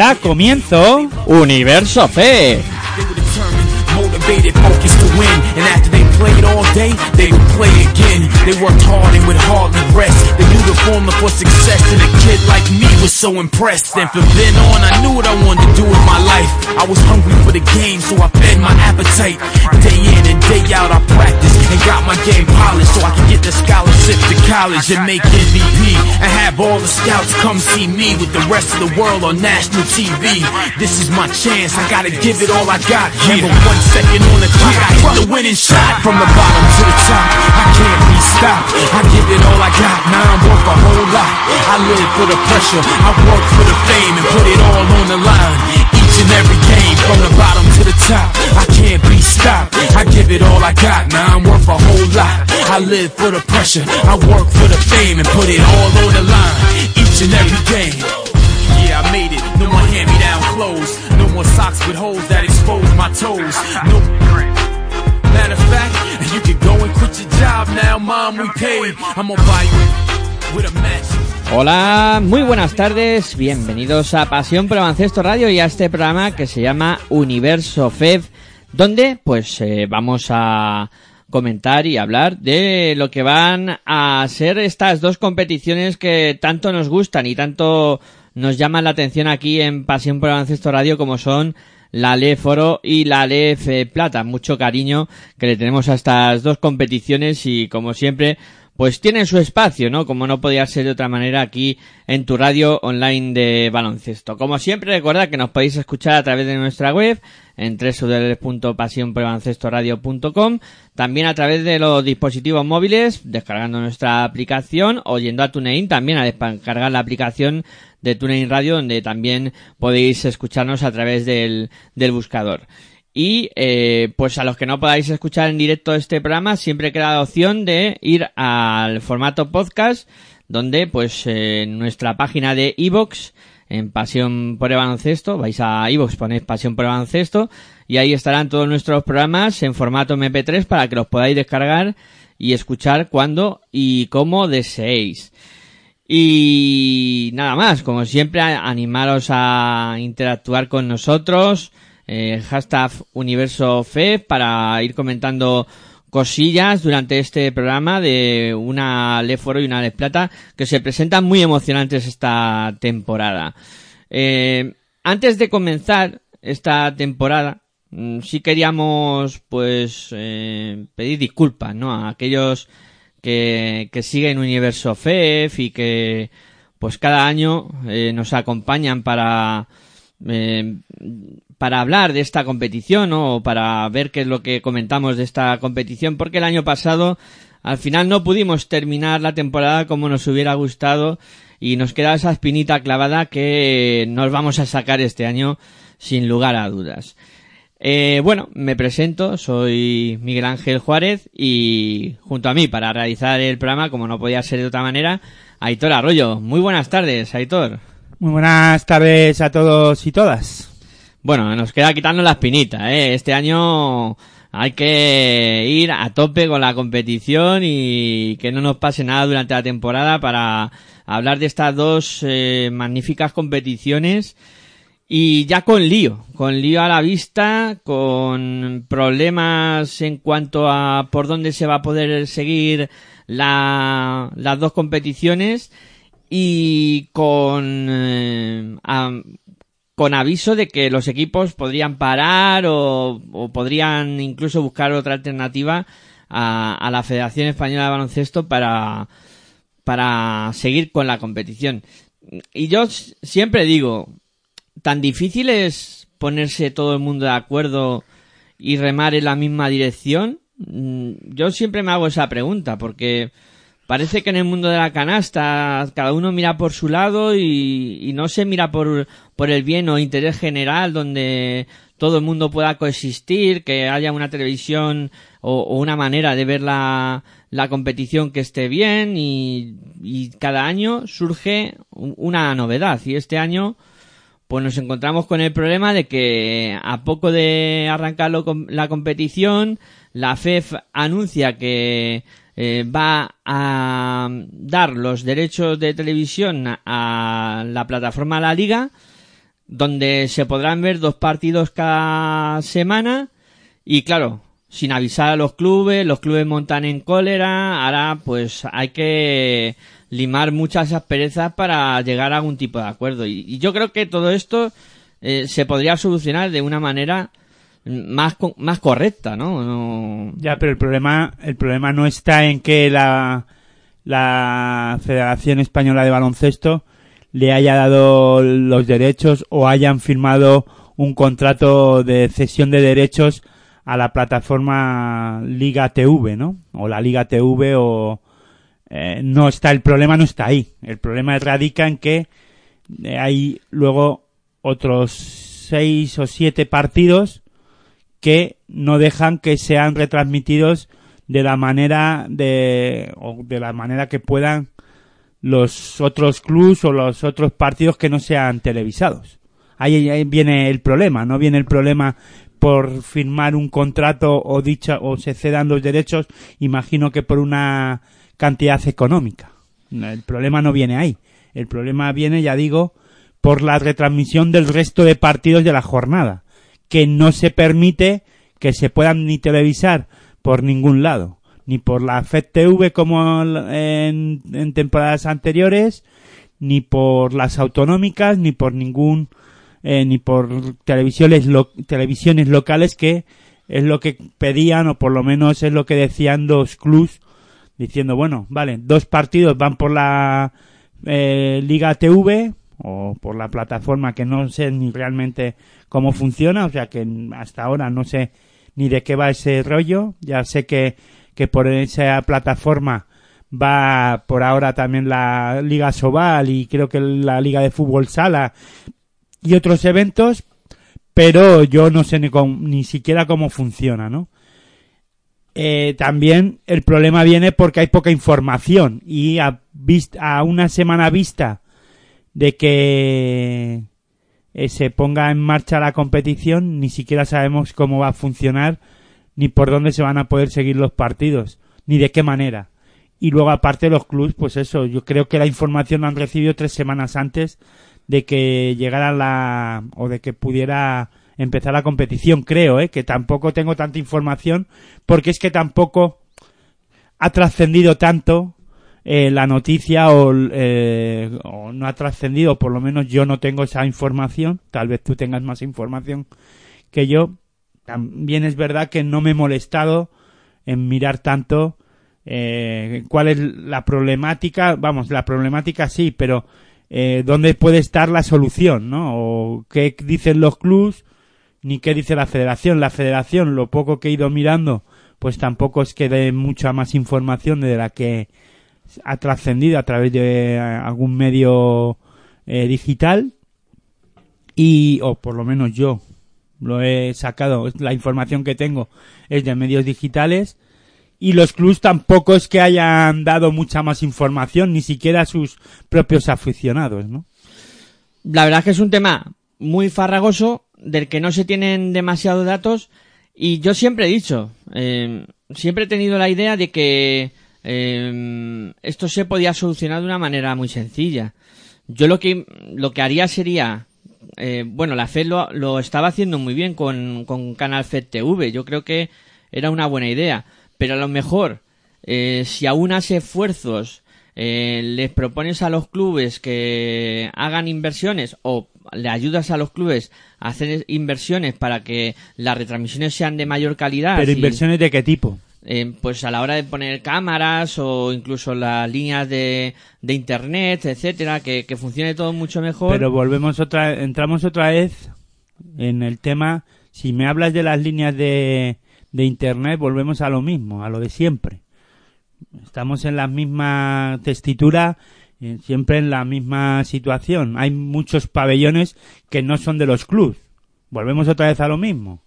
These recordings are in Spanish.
Da comienzo Universo Fe. They were determined, motivated, focused to win. And after they played all day, they would play again. They worked hard and would hardly rest. They knew the formula for success, and a kid like me was so impressed. And from then on, I knew what I wanted to do with my life. I was hungry for the game, so I fed my appetite. Day in and day out, I practiced and got my game polished so I could get the scholarship to college and make MVP. And have all the scouts come see me with the rest of the world on national TV. This is my chance, I gotta give it all I got. Remember one second on the clock, I hit the winning shot from the bottom to the top. I can't be stopped. I give it all I got. Now I'm worth a whole lot. I live for the pressure. I work for the fame and put it all on the line. Each and every game from the bottom to the top. I can't be stopped. I give it all I got. Now I'm worth a whole lot. I live for the pressure. I work for the fame and put it all on the line. Each and every game. Yeah, I made it. No more hand-me-down clothes. No more socks with holes that expose my toes. No. Hola, muy buenas tardes, bienvenidos a Pasión por Baloncesto Radio y a este programa que se llama Universo FEV, donde pues eh, vamos a comentar y hablar de lo que van a ser estas dos competiciones que tanto nos gustan y tanto nos llaman la atención aquí en Pasión por Baloncesto Radio como son la LEF Oro y la LEF Plata. Mucho cariño que le tenemos a estas dos competiciones y como siempre pues tienen su espacio, ¿no? Como no podía ser de otra manera aquí en tu radio online de baloncesto. Como siempre, recordad que nos podéis escuchar a través de nuestra web en www.pasionprebaloncestoradio.com, también a través de los dispositivos móviles, descargando nuestra aplicación o yendo a TuneIn, también a descargar la aplicación de TuneIn Radio, donde también podéis escucharnos a través del, del buscador. Y eh, pues a los que no podáis escuchar en directo este programa, siempre queda la opción de ir al formato podcast, donde pues eh, nuestra página de iVoox, en Pasión por el Baloncesto, vais a iVoox, ponéis Pasión por el Baloncesto, y ahí estarán todos nuestros programas en formato MP3 para que los podáis descargar y escuchar cuando y cómo deseéis. Y nada más, como siempre, animaros a interactuar con nosotros, eh, hashtag universo fe para ir comentando cosillas durante este programa de una Le Foro y una Le Plata que se presentan muy emocionantes esta temporada. Eh, antes de comenzar esta temporada, mm, sí queríamos pues eh, pedir disculpas, ¿no? A aquellos que, que siguen Universo FEF y que pues cada año eh, nos acompañan para para hablar de esta competición o para ver qué es lo que comentamos de esta competición porque el año pasado al final no pudimos terminar la temporada como nos hubiera gustado y nos queda esa espinita clavada que nos vamos a sacar este año sin lugar a dudas. Eh, bueno, me presento, soy Miguel Ángel Juárez y junto a mí para realizar el programa, como no podía ser de otra manera, Aitor Arroyo. Muy buenas tardes, Aitor. Muy buenas tardes a todos y todas. Bueno, nos queda quitarnos la espinita, ¿eh? Este año hay que ir a tope con la competición y que no nos pase nada durante la temporada para hablar de estas dos eh, magníficas competiciones y ya con lío, con lío a la vista, con problemas en cuanto a por dónde se va a poder seguir la, las dos competiciones y con eh, a, con aviso de que los equipos podrían parar o, o podrían incluso buscar otra alternativa a, a, la Federación Española de Baloncesto para para seguir con la competición. Y yo siempre digo, tan difícil es ponerse todo el mundo de acuerdo y remar en la misma dirección. Mm, Yo siempre me hago esa pregunta porque parece que en el mundo de la canasta cada uno mira por su lado y, y no se mira por, por el bien o interés general donde todo el mundo pueda coexistir, que haya una televisión o, o una manera de ver la, la competición que esté bien y, y cada año surge un- una novedad. Y este año pues nos encontramos con el problema de que a poco de arrancar lo la competición, la FEF anuncia que eh, va a dar los derechos de televisión a- la plataforma La Liga, donde se podrán ver dos partidos cada semana y claro, sin avisar a los clubes, los clubes montan en cólera, ahora pues hay que limar muchas asperezas para llegar a algún tipo de acuerdo. Y, y yo creo que todo esto eh, se podría solucionar de una manera más, más correcta, ¿no? No- Ya, pero el problema, el problema no está en que la, la Federación Española de Baloncesto le haya dado los derechos o hayan firmado un contrato de cesión de derechos a la plataforma Liga TV, ¿no? O la Liga TV o eh, no está el problema no está ahí. El problema radica en que eh, hay luego otros seis o siete partidos que no dejan que sean retransmitidos de la manera de o de la manera que puedan los otros clubs o los otros partidos que no sean televisados. Ahí, ahí viene el problema, no viene el problema por firmar un contrato o dicha o se cedan los derechos, imagino que por una cantidad económica. El problema no viene ahí. El problema viene, ya digo, por la retransmisión del resto de partidos de la jornada, que no se permite que se puedan ni televisar por ningún lado, ni por la FED-TV como en, en temporadas anteriores, ni por las autonómicas, ni por ningún, eh, ni por televisiones, lo- televisiones locales que es lo que pedían o por lo menos es lo que decían los clubs diciendo, bueno, vale, dos partidos van por la eh, Liga TV o por la plataforma que no sé ni realmente cómo funciona, o sea que hasta ahora no sé ni de qué va ese rollo, ya sé que, que por esa plataforma va por ahora también la Liga Sobal y creo que la Liga de Fútbol Sala y otros eventos, pero yo no sé ni, cómo- ni siquiera cómo funciona, ¿no? Eh, también el problema viene porque hay poca información y a, vis- a una semana vista de que eh, se ponga en marcha la competición, ni siquiera sabemos cómo va a funcionar, ni por dónde se van a poder seguir los partidos, ni de qué manera. Y luego aparte los clubs, pues eso, yo creo que la información la han recibido tres semanas antes de que llegara la o de que pudiera empezar la competición, creo, ¿eh? que tampoco tengo tanta información porque es que tampoco ha trascendido tanto eh, la noticia o, eh, o no ha trascendido, por lo menos yo no tengo esa información, tal vez tú tengas más información que yo. También es verdad que no me he molestado en mirar tanto eh, cuál es la problemática, vamos, la problemática sí, pero eh, dónde puede estar la solución, ¿no? O qué dicen los clubs, ni qué dice la federación. La federación, lo poco que he ido mirando, pues tampoco es que dé mucha más información de la que ha trascendido a través de eh, algún medio eh, digital y o por lo menos yo lo he sacado la información que tengo es de medios digitales y los clubs tampoco es que hayan dado mucha más información ni siquiera a sus propios aficionados no La verdad es que es un tema muy farragoso del que no se tienen demasiados datos y yo siempre he dicho, eh, siempre he tenido la idea de que eh, esto se podía solucionar de una manera muy sencilla. Yo lo que lo que haría sería eh, bueno, la FED lo, lo estaba haciendo muy bien con, con Canal FED TV. Yo creo que era una buena idea. Pero a lo mejor, eh, si aunas esfuerzos, eh, les propones a los clubes que hagan inversiones o le ayudas a los clubes a hacer inversiones para que las retransmisiones sean de mayor calidad. pero y- inversiones de qué tipo eh, pues a la hora de poner cámaras o incluso las líneas de, de internet, etcétera, que, funcione todo mucho mejor. Pero volvemos otra, entramos otra vez en el tema. Si me hablas de las líneas de, internet, volvemos a lo mismo, a lo de siempre. Estamos en la misma textura, eh, siempre en la misma situación. Hay muchos pabellones que no son de los clubs. Volvemos otra vez a lo mismo.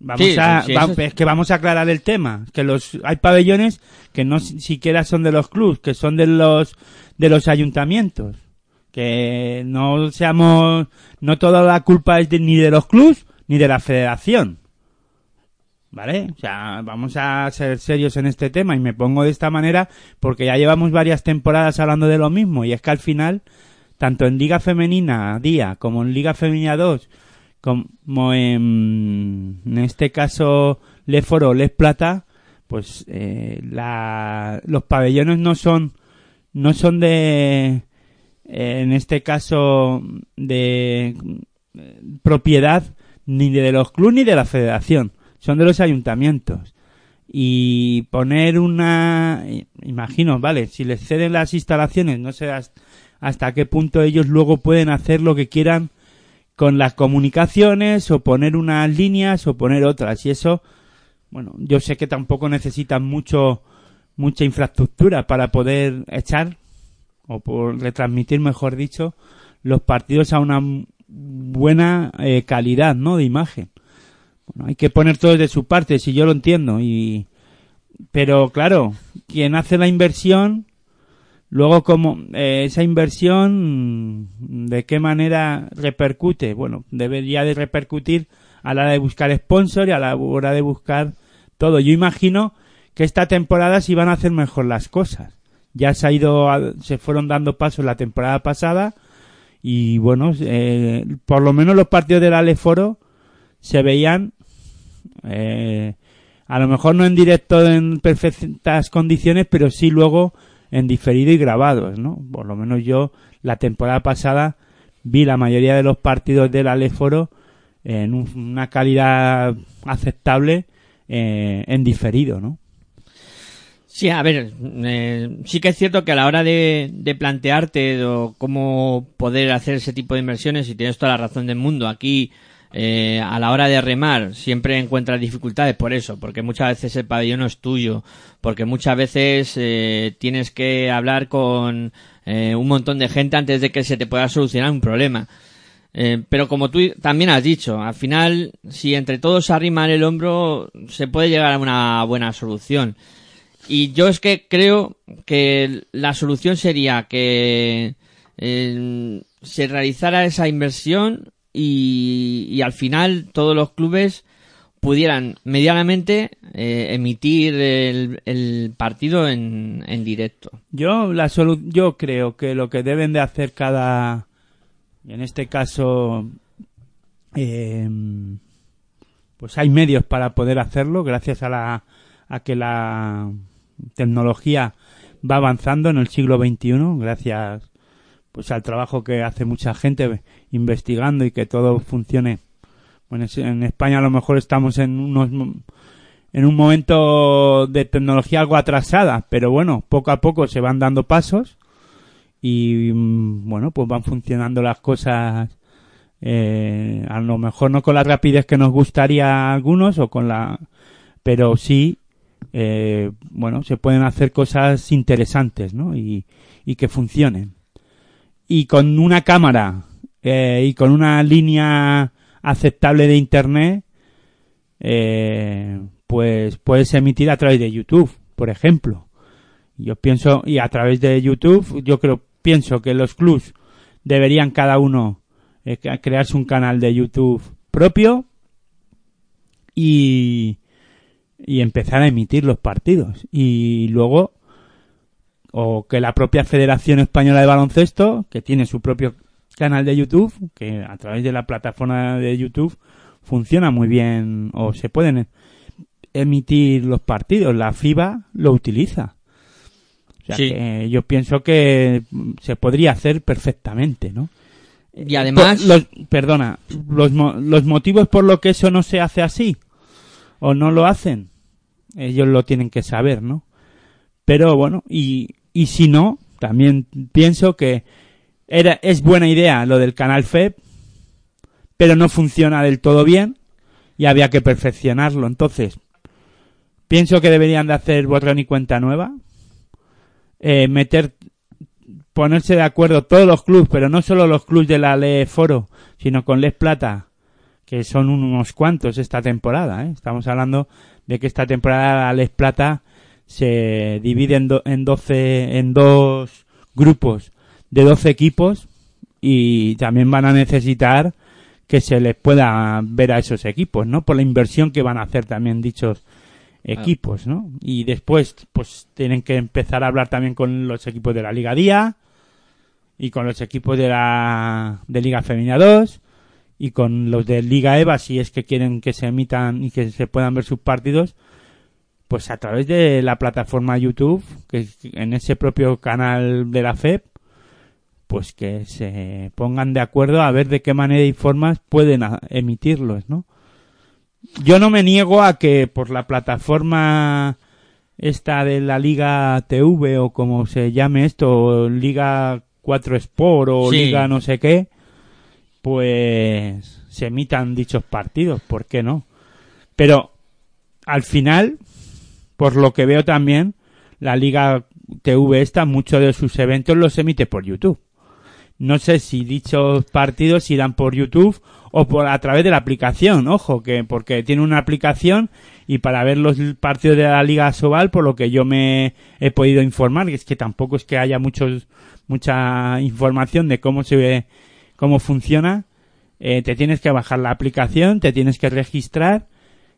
Vamos Sí, a, sí, va- eso es- que vamos a aclarar el tema, que los hay pabellones que no si- siquiera son de los clubs, que son de los de los ayuntamientos. Que no seamos no toda la culpa es de- ni de los clubs ni de la federación. ¿Vale? O sea, vamos a ser serios en este tema y me pongo de esta manera porque ya llevamos varias temporadas hablando de lo mismo y es que al final, tanto en Liga Femenina Día como en Liga Femenina 2, como en, este caso Le Foro Les Plata, pues eh, la, los pabellones no son, no son de, eh, en este caso, de eh, propiedad ni de los clubes ni de la federación, son de los ayuntamientos. Y poner una, imagino, vale, si les ceden las instalaciones, no sé hasta qué punto ellos luego pueden hacer lo que quieran con las comunicaciones o poner unas líneas o poner otras. Y eso bueno yo sé que tampoco necesitan mucho mucha infraestructura para poder echar o por retransmitir mejor dicho los partidos a una buena eh, calidad no de imagen. Bueno hay que poner todo de su parte si yo lo entiendo y pero claro quien hace la inversión Luego, como eh, esa inversión, ¿de qué manera repercute? Bueno, debería de repercutir a la hora de buscar sponsor y a la hora de buscar todo. Yo imagino que esta temporada sí van a hacer mejor las cosas. Ya se ha ido, a- se fueron dando pasos la temporada pasada y bueno, eh, por lo menos los partidos del Aleforo se veían eh, a lo mejor no en directo en perfectas condiciones, pero sí luego en diferido y grabados, ¿no? Por lo menos yo la temporada pasada vi la mayoría de los partidos del Aleforo en un- una calidad aceptable eh, en diferido, ¿no? Sí, a ver, eh, sí que es cierto que a la hora de, de plantearte cómo poder hacer ese tipo de inversiones, y tienes toda la razón del mundo, aquí eh, a la hora de remar siempre encuentras dificultades por eso, porque muchas veces el pabellón no es tuyo, porque muchas veces eh, tienes que hablar con eh, un montón de gente antes de que se te pueda solucionar un problema. Eh, pero como tú también has dicho, al final, si entre todos arriman el hombro, se puede llegar a una buena solución. Y yo es que creo que la solución sería que eh, se realizara esa inversión y, al final todos los clubes pudieran medianamente eh, emitir el, el partido en, en directo. Yo la solu- yo creo que lo que deben de hacer cada en este caso eh, pues hay medios para poder hacerlo gracias a la a que la tecnología va avanzando en el siglo XXI gracias pues al trabajo que hace mucha gente investigando y que todo funcione bueno en España a lo mejor estamos en unos en un momento de tecnología algo atrasada, pero bueno, poco a poco se van dando pasos y mm, bueno, pues van funcionando las cosas eh, a lo mejor no con la rapidez que nos gustaría a algunos o con la pero sí eh, bueno, se pueden hacer cosas interesantes, ¿no? Y, y que funcionen. Y con una cámara eh, y con una línea aceptable de internet, eh, pues puedes emitir a través de YouTube, por ejemplo. Yo pienso, y a través de YouTube, yo creo, pienso que los clubs deberían cada uno eh, crearse un canal de YouTube propio y, y empezar a emitir los partidos. Y luego, o que la propia Federación Española de Baloncesto, que tiene su propio canal de YouTube, que a través de la plataforma de YouTube funciona muy bien, o se pueden emitir los partidos. La FIBA lo utiliza. O sea Sí. que yo pienso que se podría hacer perfectamente, ¿no? Y además, los, perdona, los, los motivos por lo que eso no se hace así o no lo hacen. ellos lo tienen que saber, ¿no? Pero bueno, y, y si no, también pienso que era, es buena idea lo del canal FEB, pero no funciona del todo bien y había que perfeccionarlo. Entonces, pienso que deberían de hacer borrón y cuenta nueva, eh, meter, ponerse de acuerdo todos los clubes, pero no solo los clubes de la Le Foro, sino con Les Plata, que son unos cuantos esta temporada. ¿eh? Estamos hablando de que esta temporada la Les Plata se divide en, do- en 12, en dos grupos de 12 equipos y también van a necesitar que se les pueda ver a esos equipos, ¿no? Por la inversión que van a hacer también dichos equipos, ¿no? Y después, pues tienen que empezar a hablar también con los equipos de la Liga Día y con los equipos de la de Liga Femenina 2 y con los de Liga EVA si es que quieren que se emitan y que se puedan ver sus partidos pues a través de la plataforma YouTube que en ese propio canal de la FEP pues que se pongan de acuerdo a ver de qué manera y formas pueden emitirlos, ¿no? Yo no me niego a que por la plataforma esta de la Liga TV o como se llame esto, Liga 4 Sport o Sí. Liga no sé qué, pues se emitan dichos partidos, ¿por qué no? Pero al final, por lo que veo también, la Liga TV esta, muchos de sus eventos los emite por YouTube. No sé si dichos partidos irán por YouTube o por a través de la aplicación, ojo, que porque tiene una aplicación y para ver los partidos de la Liga Sobal, por lo que yo me he podido informar, que es que tampoco es que haya muchos mucha información de cómo se ve, cómo funciona, eh, te tienes que bajar la aplicación, te tienes que registrar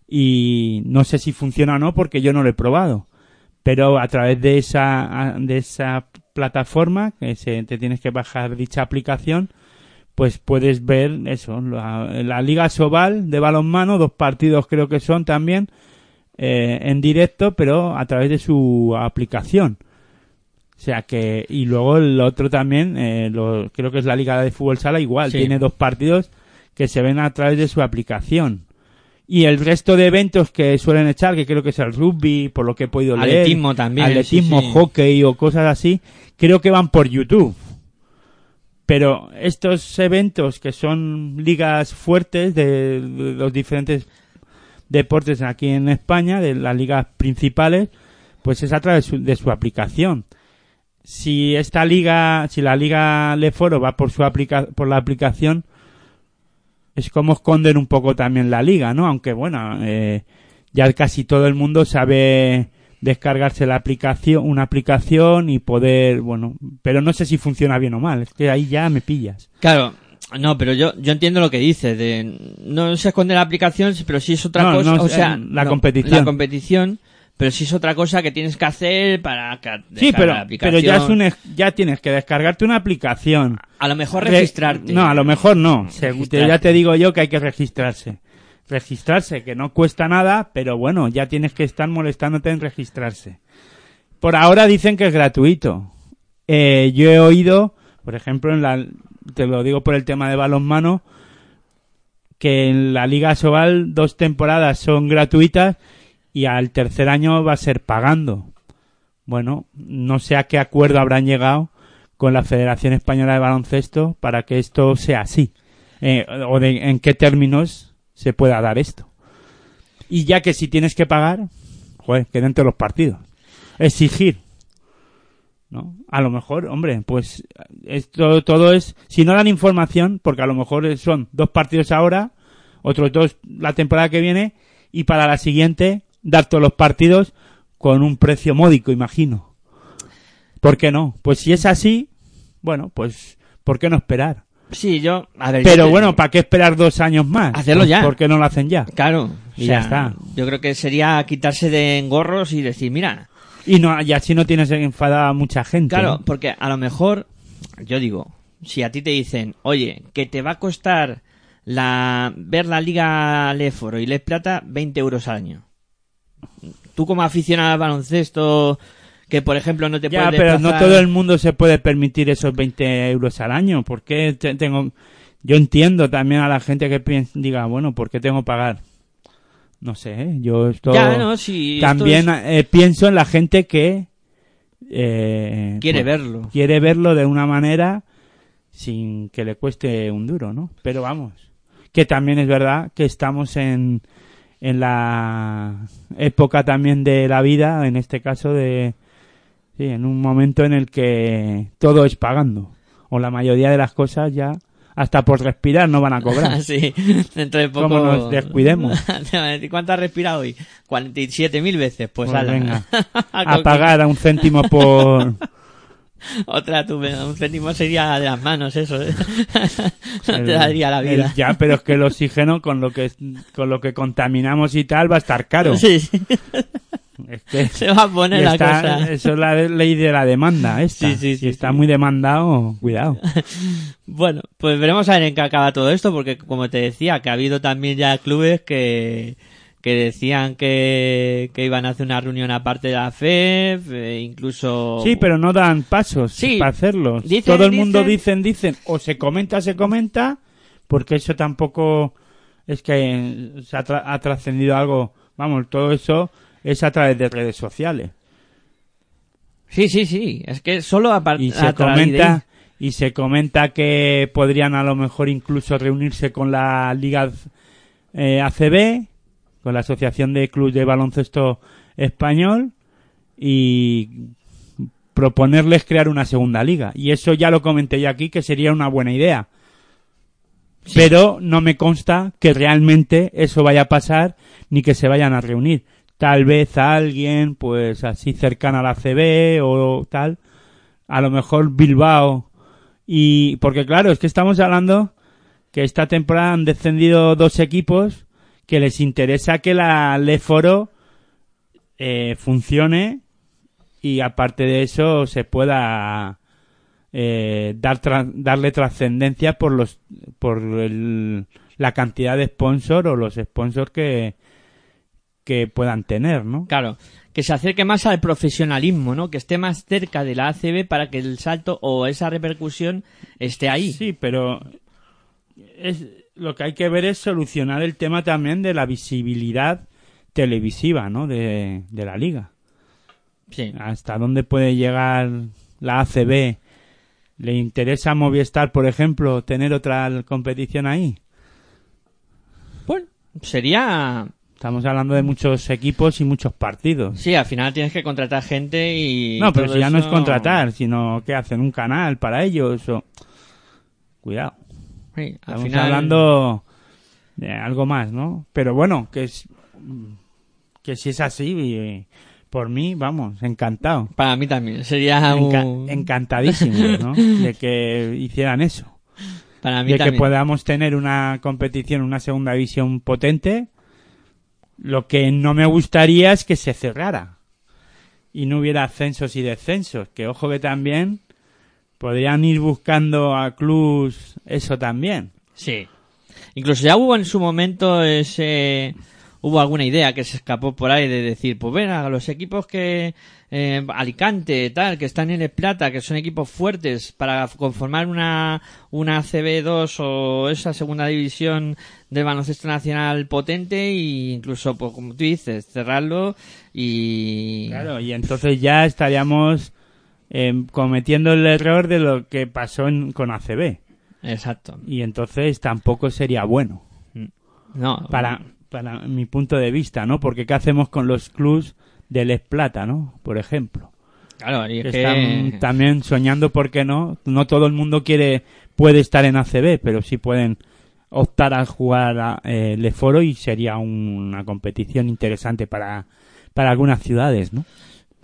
y no sé si funciona o no porque yo no lo he probado. Pero a través de esa de esa plataforma que se, te tienes que bajar dicha aplicación pues puedes ver eso la, la liga Sobal de balonmano dos partidos creo que son también eh, en directo pero a través de su aplicación o sea que y luego el otro también eh, lo- creo que es la liga de fútbol sala igual Sí. tiene dos partidos que se ven a través de su aplicación y el resto de eventos que suelen echar, que creo que es el rugby, por lo que he podido leer. Atletismo también, Atletismo, sí, sí. hockey o cosas así, creo que van por YouTube. Pero estos eventos que son ligas fuertes de, de los diferentes deportes aquí en España, de las ligas principales, pues es a través de su, de su aplicación. Si esta liga, si la liga Leforo va por su aplica, por la aplicación, es como esconden un poco también la liga, ¿no? Aunque bueno, eh, ya casi todo el mundo sabe descargarse la aplicación, una aplicación y poder, bueno, pero no sé si funciona bien o mal, es que ahí ya me pillas. Claro, no, pero yo, yo entiendo lo que dices, de no se esconde la aplicación, pero sí es otra No, cosa, no, o sea, la no, competición. La competición, pero sí es otra cosa que tienes que hacer para Sí, pero, la pero ya es aplicación. un, ej- ya tienes que descargarte una aplicación. A lo mejor Re- registrarte. No, a lo mejor no. Registrarte. ya te digo yo que hay que registrarse. Registrarse, que no cuesta nada, pero bueno, ya tienes que estar molestándote en registrarse. Por ahora dicen que es gratuito. Eh, yo he oído, por ejemplo, en la, te lo digo por el tema de balonmano, que en la Liga Sobal dos temporadas son gratuitas y al tercer año va a ser pagando. Bueno, no sé a qué acuerdo habrán llegado con la Federación Española de Baloncesto para que esto sea así. Eh, o de en qué términos se pueda dar esto. Y ya que si tienes que pagar, joder, que dentro de los partidos. Exigir. ¿No? A lo mejor, hombre, pues esto todo es, si no dan información, porque a lo mejor son dos partidos ahora, otros dos la temporada que viene, y para la siguiente dar todos los partidos con un precio módico, imagino. ¿Por qué no? Pues si es así, bueno, pues ¿por qué no esperar? Sí, yo, a ver, yo Pero te- bueno, ¿para qué esperar dos años más? Hacerlo ya. ¿Por qué no lo hacen ya? Claro, Y ya está. Yo creo que sería quitarse de engorros y decir, mira, Y no, y así no tienes enfadada a mucha gente. Claro, ¿no? porque a lo mejor, yo digo, si a ti te dicen, oye, que te va a costar la ver la Liga Leforo y Les Plata 20 euros al año. Tú como aficionado al baloncesto, que por ejemplo no te Ya, puedes pero no todo el mundo se puede permitir esos 20 euros al año. ¿Por qué te- tengo...? Yo entiendo también a la gente que piensa, diga, bueno, ¿por qué tengo que pagar No sé, ¿eh? yo esto Ya, no, sí, esto también es- eh, pienso en la gente que eh, Quiere pues, verlo. quiere verlo de una manera sin que le cueste un duro, ¿no? Pero vamos, que también es verdad que estamos en, en la época también de la vida, en este caso de, sí, en un momento en el que todo es pagando, o la mayoría de las cosas ya, hasta por respirar no van a cobrar. sí, dentro de poco. Como nos descuidemos. ¿Cuánto has respirado hoy? 47.000 veces. Pues, Pues venga, a pagar a un céntimo por... Otra, tú, un céntimo sería de las manos, eso. ¿eh? no te daría la vida. el- ya, pero es que el oxígeno con lo que con lo que contaminamos y tal va a estar caro. Sí, sí. Es que Se va a poner la está- cosa. eso es la ley de la demanda esta. Sí, sí, si está muy demandado, cuidado. Bueno, pues veremos a ver en qué acaba todo esto, porque como te decía, que ha habido también ya clubes que, que decían que, que iban a hacer una reunión aparte de la FEF, eh, incluso... Sí, pero no dan pasos Sí. para hacerlos. Dicen, Todo el mundo dicen. dicen, o se comenta, se comenta, porque eso tampoco es que se ha, tra- ha trascendido algo. Vamos, todo eso es a través de redes sociales. Sí, sí, sí, es que solo a, y se comenta de- y se comenta que podrían a lo mejor incluso reunirse con la liga eh, ACB con la asociación de clubes de baloncesto español y proponerles crear una segunda liga. Y eso ya lo comenté yo aquí que sería una buena idea. Pero no me consta que realmente eso vaya a pasar ni que se vayan a reunir. Tal vez a alguien pues así cercana a la CB o tal a lo mejor Bilbao. Y porque claro es que estamos hablando que esta temporada han descendido dos equipos que les interesa que la Leforo eh, funcione y aparte de eso se pueda eh, dar tra- darle trascendencia por los por el- la cantidad de sponsor o los sponsors que que puedan tener, ¿no? Claro, que se acerque más al profesionalismo, ¿no? Que esté más cerca de la ACB para que el salto o esa repercusión esté ahí. Sí, pero es, lo que hay que ver es solucionar el tema también de la visibilidad televisiva, ¿no? De, de la liga. Sí. ¿Hasta dónde puede llegar la ACB? ¿Le interesa a Movistar, por ejemplo, tener otra competición ahí? Bueno, sería... Estamos hablando de muchos equipos y muchos partidos. Sí, al final tienes que contratar gente y... no, pero si ya no es contratar, sino que hacen un canal para ellos. O... Cuidado. Sí, al Estamos final... hablando de algo más, ¿no? Pero bueno, que es que si es así, y, por mí, vamos, encantado. Para mí también. Sería Enca- un... encantadísimo, ¿no? De que hicieran eso. Para mí De que podamos tener una competición, una segunda división potente. Lo que no me gustaría es que se cerrara. Y no hubiera ascensos y descensos. Que ojo que también podrían ir buscando a clubs eso también. Sí. Incluso ya hubo en su momento ese... Hubo alguna idea que se escapó por ahí de decir, pues ven a los equipos que... eh, Alicante, tal, que están en el Plata, que son equipos fuertes para conformar una, una CB2 o esa segunda división del baloncesto nacional potente e incluso, pues, como tú dices, cerrarlo y... Claro, y entonces ya estaríamos eh, cometiendo el error de lo que pasó en- con ACB. Exacto. Y entonces tampoco sería bueno. No, Para, para mi punto de vista, ¿no? Porque ¿qué hacemos con los clubs del Es Plata, ¿no? Por ejemplo. claro, y es Que que... están también soñando, ¿por qué no? No todo el mundo quiere, puede estar en ACB, pero sí pueden optar a jugar a, eh, Leforo y sería un- una competición interesante para, para algunas ciudades, ¿no?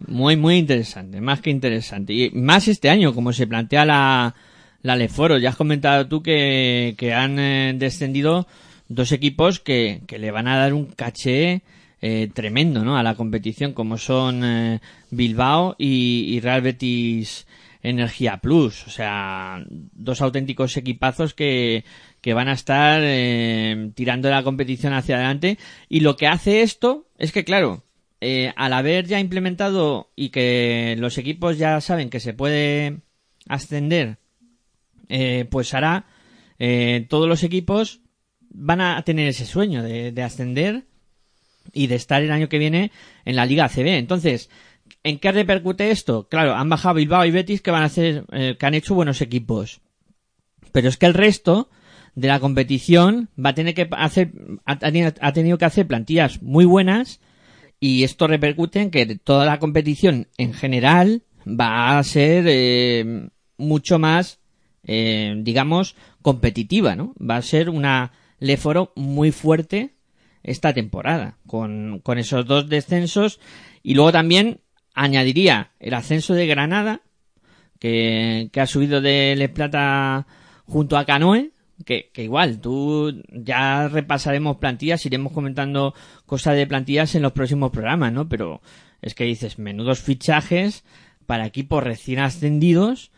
Muy, muy interesante, más que interesante. Y más este año, como se plantea la, la Leforo. Ya has comentado tú que, que han eh, descendido dos equipos que, que le van a dar un caché eh, tremendo ¿no? a la competición, como son eh, Bilbao y, y Real Betis Energía Plus. O sea, dos auténticos equipazos que, que van a estar eh, tirando la competición hacia adelante. Y lo que hace esto es que, claro, eh, al haber ya implementado y que los equipos ya saben que se puede ascender, eh, pues hará eh, todos los equipos van a tener ese sueño de, de ascender y de estar el año que viene en la Liga ACB. Entonces, ¿en qué repercute esto? Claro, han bajado Bilbao y Betis que van a hacer, eh, que han hecho buenos equipos. Pero es que el resto de la competición va a tener que hacer, ha tenido que hacer plantillas muy buenas y esto repercute en que toda la competición en general va a ser eh, mucho más, eh, digamos, competitiva, ¿no? Va a ser una Leforo muy fuerte esta temporada, con, esos dos descensos y luego también añadiría el ascenso de Granada, que, que ha subido de Les Plata junto a Canoe, que, que igual, tú ya repasaremos plantillas, iremos comentando cosas de plantillas en los próximos programas, ¿no? Pero es que dices, menudos fichajes para equipos recién ascendidos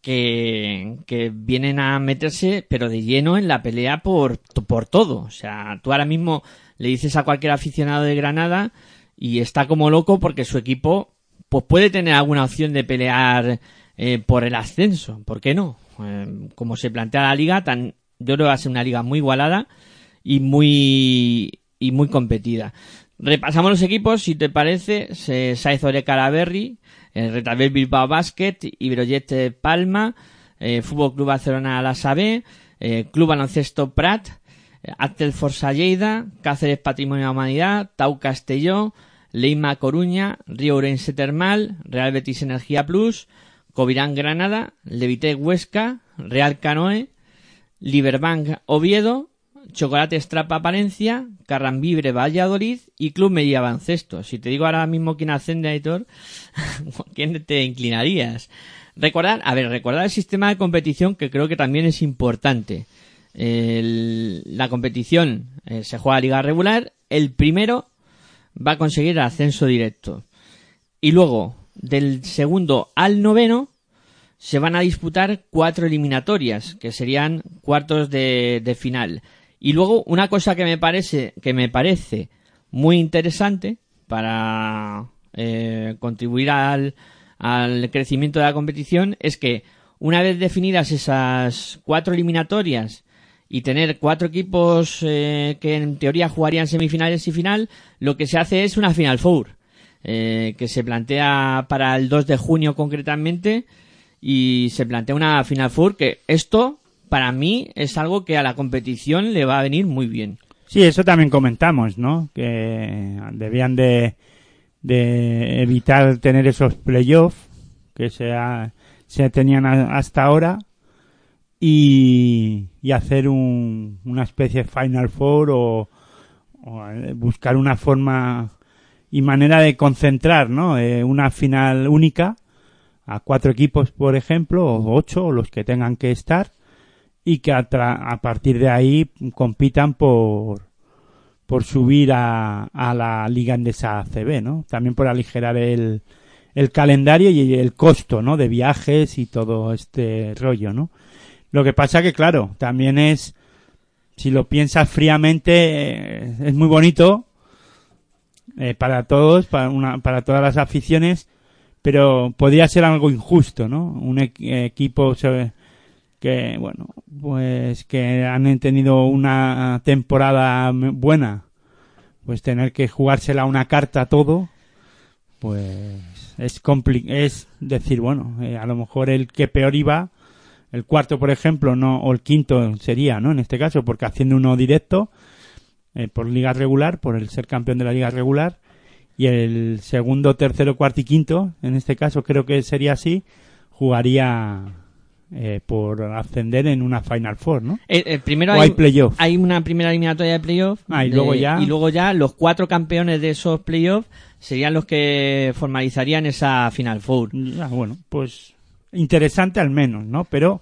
que, que vienen a meterse, pero de lleno en la pelea por, por todo. O sea, tú ahora mismo le dices a cualquier aficionado de Granada y está como loco porque su equipo pues puede tener alguna opción de pelear eh, por el ascenso. ¿Por qué no? Eh, como se plantea la liga, tan, yo creo que va a ser una liga muy igualada y muy, y muy competida. Repasamos los equipos, si te parece, Saiz Ore Calaberri, eh, Retabel Bilbao Basket, Ibrojet eh, Palma, eh, Fútbol Club Barcelona Lasa B, eh, Club Baloncesto Prat, Actel Forza Lleida, Cáceres Patrimonio de la Humanidad, Tau Castelló, Leima Coruña, Río Urense Termal, Real Betis Energía Plus, Covirán Granada, Levite Huesca, Real Canoe, Liberbank Oviedo, Chocolate Estrapa Palencia, Carrambibre Valladolid y Club Media Baloncesto. Si te digo ahora mismo quién ascende, Aitor, ¿quién te inclinarías? Recordar, a ver, recordar el sistema de competición que creo que también es importante. La competición eh, se juega a liga regular, el primero va a conseguir ascenso directo. Y luego, del segundo al noveno, se van a disputar cuatro eliminatorias, que serían cuartos de, de final. Y luego, una cosa que me parece, que me parece muy interesante para eh, contribuir al, al crecimiento de la competición es que una vez definidas esas cuatro eliminatorias y tener cuatro equipos eh, que en teoría jugarían semifinales y final, lo que se hace es una Final Four, eh, que se plantea para el 2 de junio concretamente, y se plantea una Final Four que esto, para mí, es algo que a la competición le va a venir muy bien. Sí, eso también comentamos, ¿no? Que debían de, de evitar tener esos playoffs que se, ha- se tenían a- hasta ahora y, y hacer un, una especie de Final Four o, eh, buscar una forma y manera de concentrar, ¿no? Eh, una final única a cuatro equipos, por ejemplo, o ocho, los que tengan que estar, y que a, tra- a partir de ahí compitan por, por subir a, a la Liga Endesa ACB, ¿no? También por aligerar el, el calendario y el costo, ¿no? De viajes y todo este rollo, ¿no? Lo que pasa que, claro, también es, si lo piensas fríamente, eh, es muy bonito eh, para todos, para, una, para todas las aficiones, pero podría ser algo injusto, ¿no? Un equ- equipo que, bueno, pues que han tenido una temporada buena, pues tener que jugársela una carta todo, pues es compli es decir, bueno, eh, a lo mejor el que peor iba, el cuarto, por ejemplo, no, o el quinto sería, ¿no? En este caso, porque haciendo uno directo, eh, por liga regular, por el ser campeón de la liga regular, y el segundo, tercero, cuarto y quinto, en este caso creo que sería así, jugaría eh, por ascender en una Final Four, ¿no? Eh, eh, primero O hay playoff. hay una primera eliminatoria de playoff. Ah, y de- luego ya- Y luego ya los cuatro campeones de esos playoffs serían los que formalizarían esa Final Four. Ya, bueno, pues interesante al menos, ¿no? Pero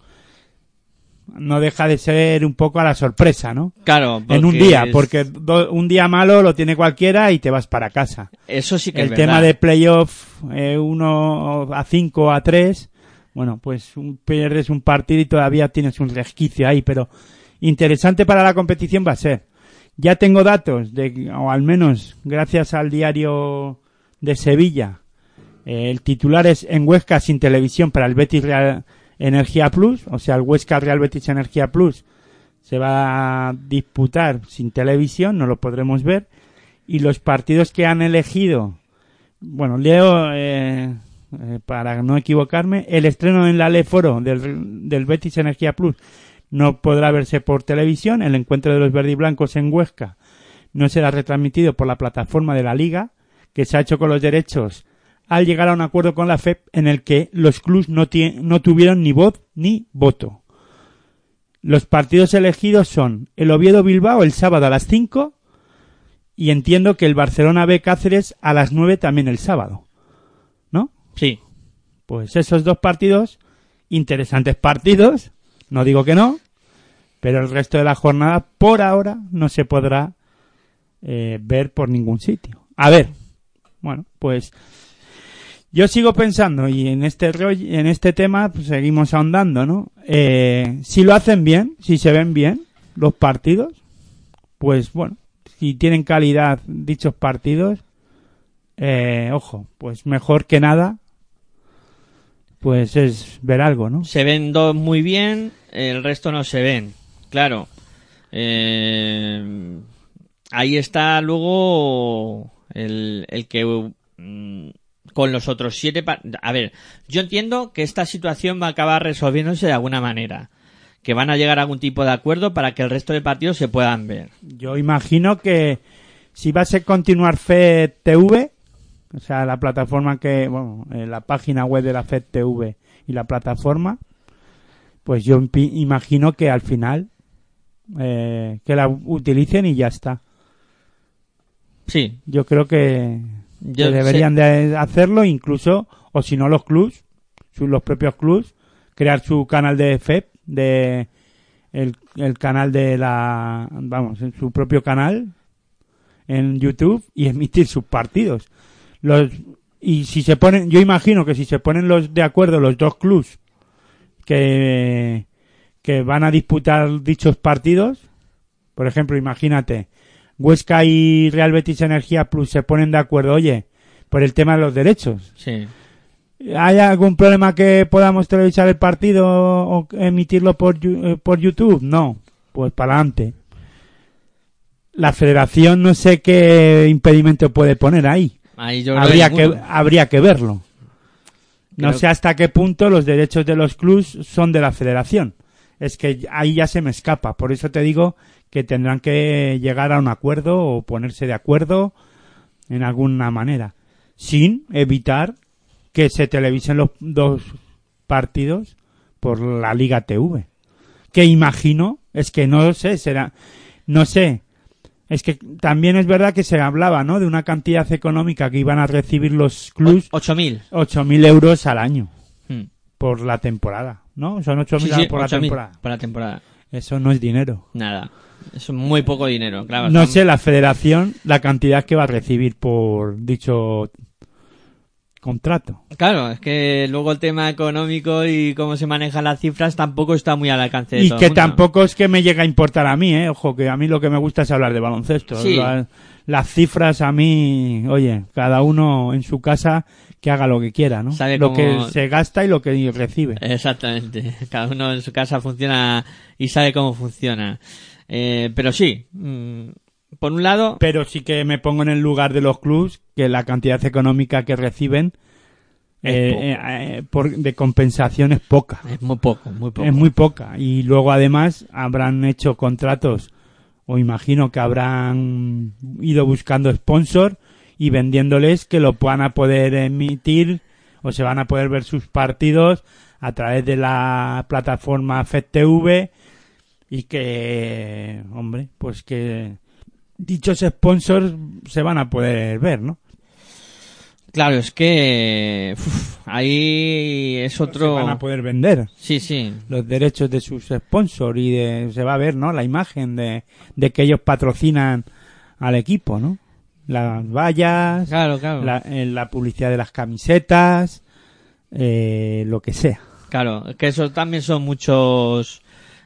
no deja de ser un poco a la sorpresa, ¿no? Claro, en un día, es- porque do- un día malo lo tiene cualquiera y te vas para casa. Eso sí que El es tema verdad. de playoff eh, 1 a 5 a 3, bueno, pues un- pierdes un partido y todavía tienes un resquicio ahí, pero interesante para la competición va a ser. Ya tengo datos, de, o al menos gracias al diario de Sevilla, eh, el titular es en Huesca sin televisión para el Betis Real Energía Plus, o sea, el Huesca Real Betis Energía Plus se va a disputar sin televisión, no lo podremos ver. y los partidos que han elegido, bueno, leo eh, eh, para no equivocarme, el estreno en la Le Foro del, del Betis Energía Plus no podrá verse por televisión, el encuentro de los verdiblancos en Huesca no será retransmitido por la plataforma de la Liga, que se ha hecho con los derechos al llegar a un acuerdo con la FEP en el que los clubs no, no tuvieron ni voz ni voto. Los partidos elegidos son el Oviedo Bilbao el sábado a las 5 y entiendo que el Barcelona B Cáceres a las 9 también el sábado. ¿No? Sí. Pues esos dos partidos, interesantes partidos, no digo que no, pero el resto de la jornada por ahora no se podrá eh, ver por ningún sitio. A ver, bueno, pues yo sigo pensando y en este rollo- en este tema pues, seguimos ahondando, ¿no? Eh, si lo hacen bien, si se ven bien los partidos, pues bueno, si tienen calidad dichos partidos, eh, ojo, pues mejor que nada, pues es ver algo, ¿no? Se ven dos muy bien, el resto no se ven. Claro. Eh, ahí está luego el, el que mm, con los otros siete... A ver, yo entiendo que esta situación va a acabar resolviéndose de alguna manera. Que van a llegar a algún tipo de acuerdo para que el resto de partidos se puedan ver. Yo imagino que si va a ser continuar FED TV, o sea, la plataforma que, bueno, eh, la página web de la FED TV y la plataforma, pues yo imagino que al final eh, que la utilicen y ya está. Sí, Yo creo que, Yo que deberían de hacerlo, incluso, o si no los clubs, los propios clubs, crear su canal de FEP, de el, el canal de la, vamos, en su propio canal en YouTube y emitir sus partidos. Los y si se ponen, yo imagino que si se ponen los de acuerdo los dos clubs que que van a disputar dichos partidos, por ejemplo, imagínate, Huesca y Real Betis Energía Plus se ponen de acuerdo, oye, por el tema de los derechos. sí. ¿Hay algún problema que podamos televisar el partido o emitirlo por, eh, por YouTube? No. Pues para adelante. La federación no sé qué impedimento puede poner ahí. Ahí yo Habría que, ninguno. habría que verlo. No Creo sé hasta qué punto los derechos de los clubs son de la federación. Es que ahí ya se me escapa. Por eso te digo que tendrán que llegar a un acuerdo o ponerse de acuerdo en alguna manera. Sin evitar que se televisen los dos partidos por la Liga TV. Que imagino, es que no sé, será, no sé. Es que también es verdad que se hablaba, ¿no? De una cantidad económica que iban a recibir los clubs, O- 8.000. 8.000 euros al año Hmm. por la temporada, ¿no? Son 8.000 Sí, sí, por la 8.000 temporada. por la temporada. Eso no es dinero. Nada. Es muy poco dinero, claro. No sé la federación la cantidad que va a recibir por dicho contrato. Claro, es que luego el tema económico y cómo se manejan las cifras tampoco está muy al alcance de Y todo que el mundo. tampoco es que me llegue a importar a mí, ¿eh? Ojo, que a mí lo que me gusta es hablar de baloncesto. Sí. La- las cifras a mí, oye, cada uno en su casa que haga lo que quiera, ¿no? Sabe lo cómo- que se gasta y lo que recibe. Exactamente. Cada uno en su casa funciona y sabe cómo funciona. Eh, pero sí, mm, por un lado, Pero sí que me pongo en el lugar de los clubs que la cantidad económica que reciben eh, eh, eh, por- de compensación es poca. es muy poco, muy poco. Es muy poca. Y luego además habrán hecho contratos o imagino que habrán ido buscando sponsor y vendiéndoles que lo van a poder emitir o se van a poder ver sus partidos a través de la plataforma FedTV y que, hombre, pues que dichos sponsors se van a poder ver, ¿no? Claro, es que uf, ahí es Se otro... van a poder vender. Sí, sí. los derechos de sus sponsors y de, se va a ver, ¿no? La imagen de, de que ellos patrocinan al equipo, ¿no? Las vallas, Claro, claro. la, eh, la publicidad de las camisetas, eh, lo que sea. Claro, es que eso también son muchos,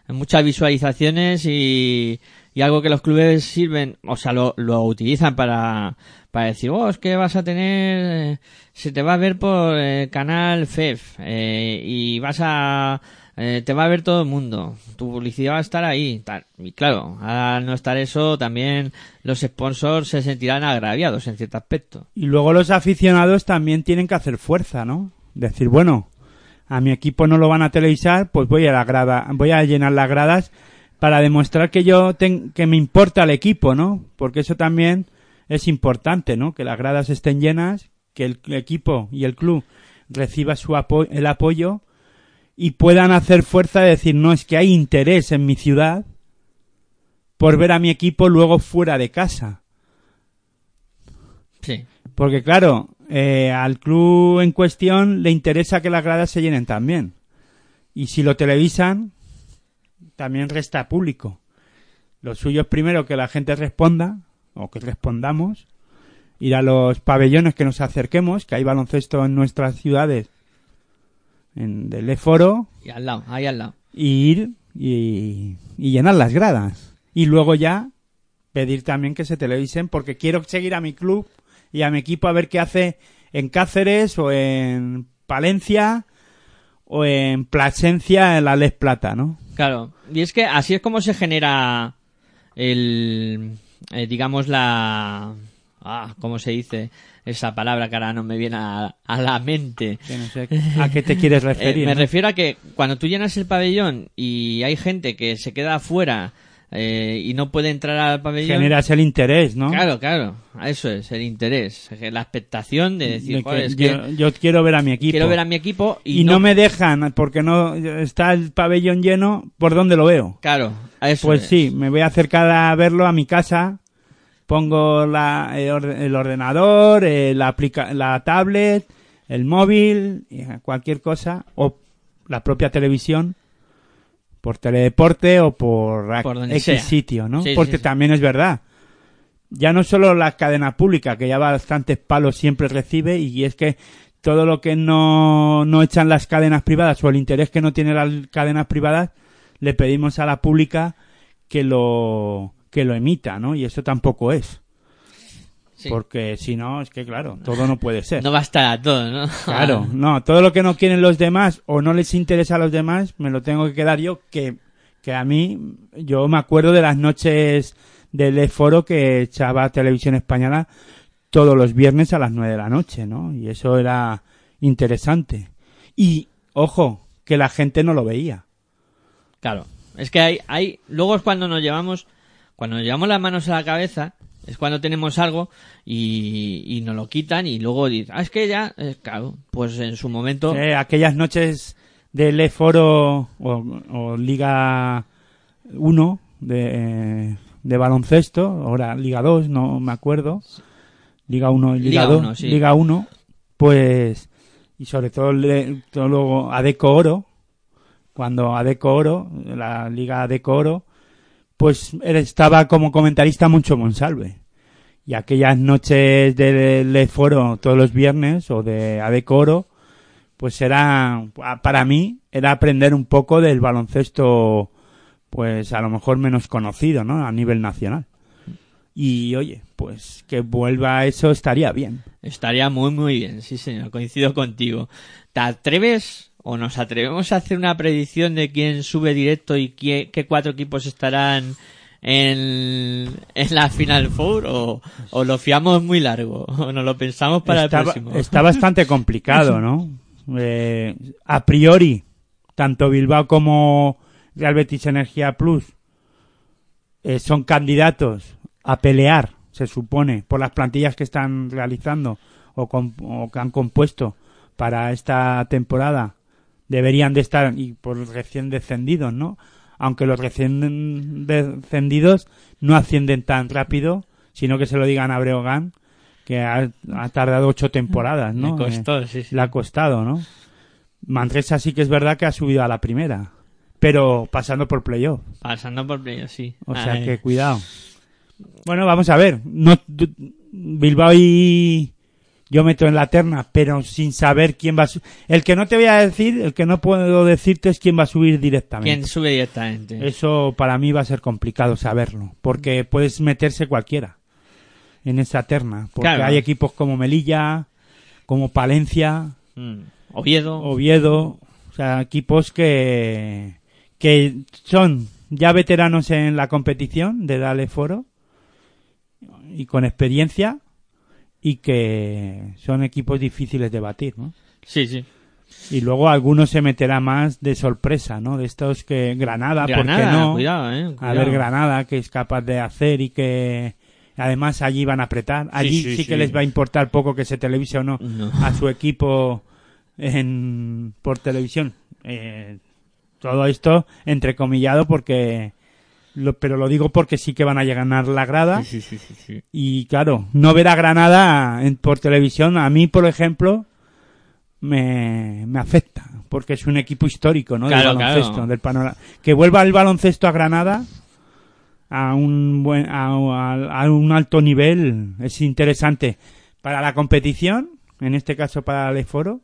muchas visualizaciones y, y algo que los clubes sirven, o sea, lo, lo utilizan para, para decir, oh, es que vas a tener, eh, se te va a ver por el canal FEF, eh, y vas a, eh, te va a ver todo el mundo, tu publicidad va a estar ahí. Y claro, al no estar eso, también los sponsors se sentirán agraviados en cierto aspecto. Y luego los aficionados también tienen que hacer fuerza, ¿no? Decir, bueno, a mi equipo no lo van a televisar, pues voy a la grada, voy a llenar las gradas para demostrar que yo ten- que me importa el equipo, ¿no? Porque eso también es importante, ¿no? Que las gradas estén llenas, que el equipo y el club reciba su apo- el apoyo y puedan hacer fuerza de decir, no, es que hay interés en mi ciudad por ver a mi equipo luego fuera de casa. Sí. Porque claro, eh, al club en cuestión le interesa que las gradas se llenen también. Y si lo televisan, también resta público. Lo suyo es primero que la gente responda, o que respondamos, ir a los pabellones que nos acerquemos, que hay baloncesto en nuestras ciudades, en del E-Foro, Y al lado, ahí al lado. y ir y, y llenar las gradas. Y luego ya pedir también que se televisen porque quiero seguir a mi club y a mi equipo a ver qué hace en Cáceres o en Palencia o en Plasencia en la Les Plata, ¿no? Claro, y es que así es como se genera el, eh, digamos, la... Ah, ¿cómo se dice? Esa palabra que ahora no me viene a, a la mente. Que no sé a qué te quieres Eh, referir. me ¿no? refiero a que cuando tú llenas el pabellón y hay gente que se queda afuera eh, y no puede entrar al pabellón... Generas el interés, ¿no? Claro, claro, a eso es, el interés, la expectación de decir, De "Joder, que es yo, que yo quiero ver a mi equipo. quiero ver a mi equipo y, y no... me dejan porque no está el pabellón lleno, ¿por dónde lo veo? Claro, eso Pues es. sí, me voy a acercar a verlo a mi casa. Pongo la, el, orde- el ordenador, eh, la, aplica- la tablet, el móvil, eh, cualquier cosa, o la propia televisión, por teledeporte o por, Por X sea. sitio, ¿no? Sí, sí, Porque sí. también es verdad. Ya no solo la cadena pública, que ya bastantes palos siempre recibe, y es que todo lo que no, no echan las cadenas privadas o el interés que no tienen las cadenas privadas, le pedimos a la pública que lo, que lo emita, ¿no? Y eso tampoco es. Sí. Porque si no, es que claro, todo no puede ser. No basta a todo, ¿no? Claro, no, todo lo que no quieren los demás o no les interesa a los demás, me lo tengo que quedar yo, que, que a mí, yo me acuerdo de las noches del foro que echaba televisión española todos los viernes a las nueve de la noche, ¿no? Y eso era interesante. Y, ojo, que la gente no lo veía. Claro, es que hay, hay, luego es cuando nos llevamos, cuando nos llevamos las manos a la cabeza, es cuando tenemos algo y, y nos lo quitan y luego dicen, ah, es que ya, eh, claro, pues en su momento, Eh, aquellas noches del E foro o, o Liga 1 de, de baloncesto, ahora Liga 2, no me acuerdo. Liga 1 y Liga, Liga 2, uno, sí. Liga 1, pues, y sobre todo, le- todo luego Adeco Oro, cuando Adeco Oro, la Liga Adeco Oro, pues estaba como comentarista mucho Monsalve. Y aquellas noches del foro todos los viernes o de Adeco Oro, pues era, para mí, era aprender un poco del baloncesto, pues a lo mejor menos conocido, ¿no? A nivel nacional. Y oye, pues que vuelva a eso estaría bien. estaría muy muy bien, sí señor, coincido contigo. ¿Te atreves o nos atrevemos a hacer una predicción de quién sube directo y qué, qué cuatro equipos estarán en, en la Final Four o, o lo fiamos muy largo o nos lo pensamos para está, el próximo? está bastante complicado, ¿no? Eh, a priori, tanto Bilbao como Real Betis Energía Plus eh, son candidatos a pelear, se supone, por las plantillas que están realizando o, con- o que han compuesto para esta temporada. Deberían de estar, y por recién descendidos, ¿no? Aunque los recién descendidos no ascienden tan rápido, sino que se lo digan a Breogán, que ha, ha tardado ocho temporadas, ¿no? Me costó, sí, sí. Le ha costado, ¿no? Manresa sí que es verdad que ha subido a la primera, pero pasando por playoff. Pasando por playoff, sí. O sea que cuidado. Bueno, vamos a ver. No, Bilbao y yo meto en la terna, pero sin saber quién va a subir. El que no te voy a decir, el que no puedo decirte es quién va a subir directamente. ¿Quién sube directamente? Eso para mí va a ser complicado saberlo, porque puedes meterse cualquiera en esa terna, porque Claro. hay equipos como Melilla, como Palencia, Mm. Oviedo. Oviedo, sea, equipos que, que son ya veteranos en la competición de Dale Foro y con experiencia y que son equipos difíciles de batir, ¿no? Sí, sí. Y luego algunos se meterá más de sorpresa, ¿no? De estos que Granada, ¿por qué Granada, no? cuidado, eh. A ver Granada, que es capaz de hacer y que además allí van a apretar. Allí sí, sí, que sí. les va a importar poco que se televise o no, No. a su equipo en, por televisión. Eh, todo esto entrecomillado porque... Lo, pero lo digo porque sí que van a ganar la grada. Sí, sí, sí, sí, sí. Y claro, no ver a Granada en- por televisión, a mí, por ejemplo, me, me afecta, porque es un equipo histórico, ¿no? Claro, del baloncesto, claro. del panorama. Que vuelva el baloncesto a Granada a un buen, a, a- a un alto nivel es interesante para la competición, en este caso para el foro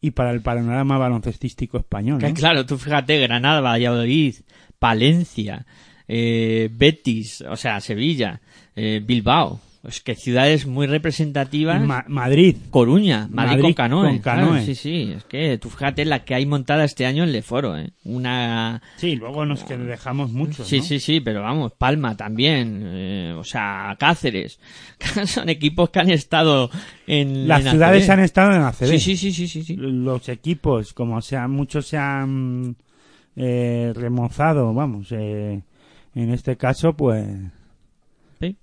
y para el panorama baloncestístico español. ¿no? Que Claro, tú fíjate, Granada, Valladolid, Palencia, eh, Betis, o sea, Sevilla, eh, Bilbao. Es que ciudades muy representativas. Ma- Madrid, Coruña, Madrid, Madrid con canoe. con claro, sí, sí, es que tú fíjate la que hay montada este año en Leforo, ¿eh? Una... sí, luego nos que dejamos muchos. Sí, ¿no? sí, sí, pero vamos, Palma también, eh, o sea, Cáceres. Son equipos que han estado en... Las en ciudades han estado en ACB. Sí, sí, sí, sí, sí, sí. los equipos, como sea, muchos se han eh, remozado, vamos, eh, en este caso, pues, Sí.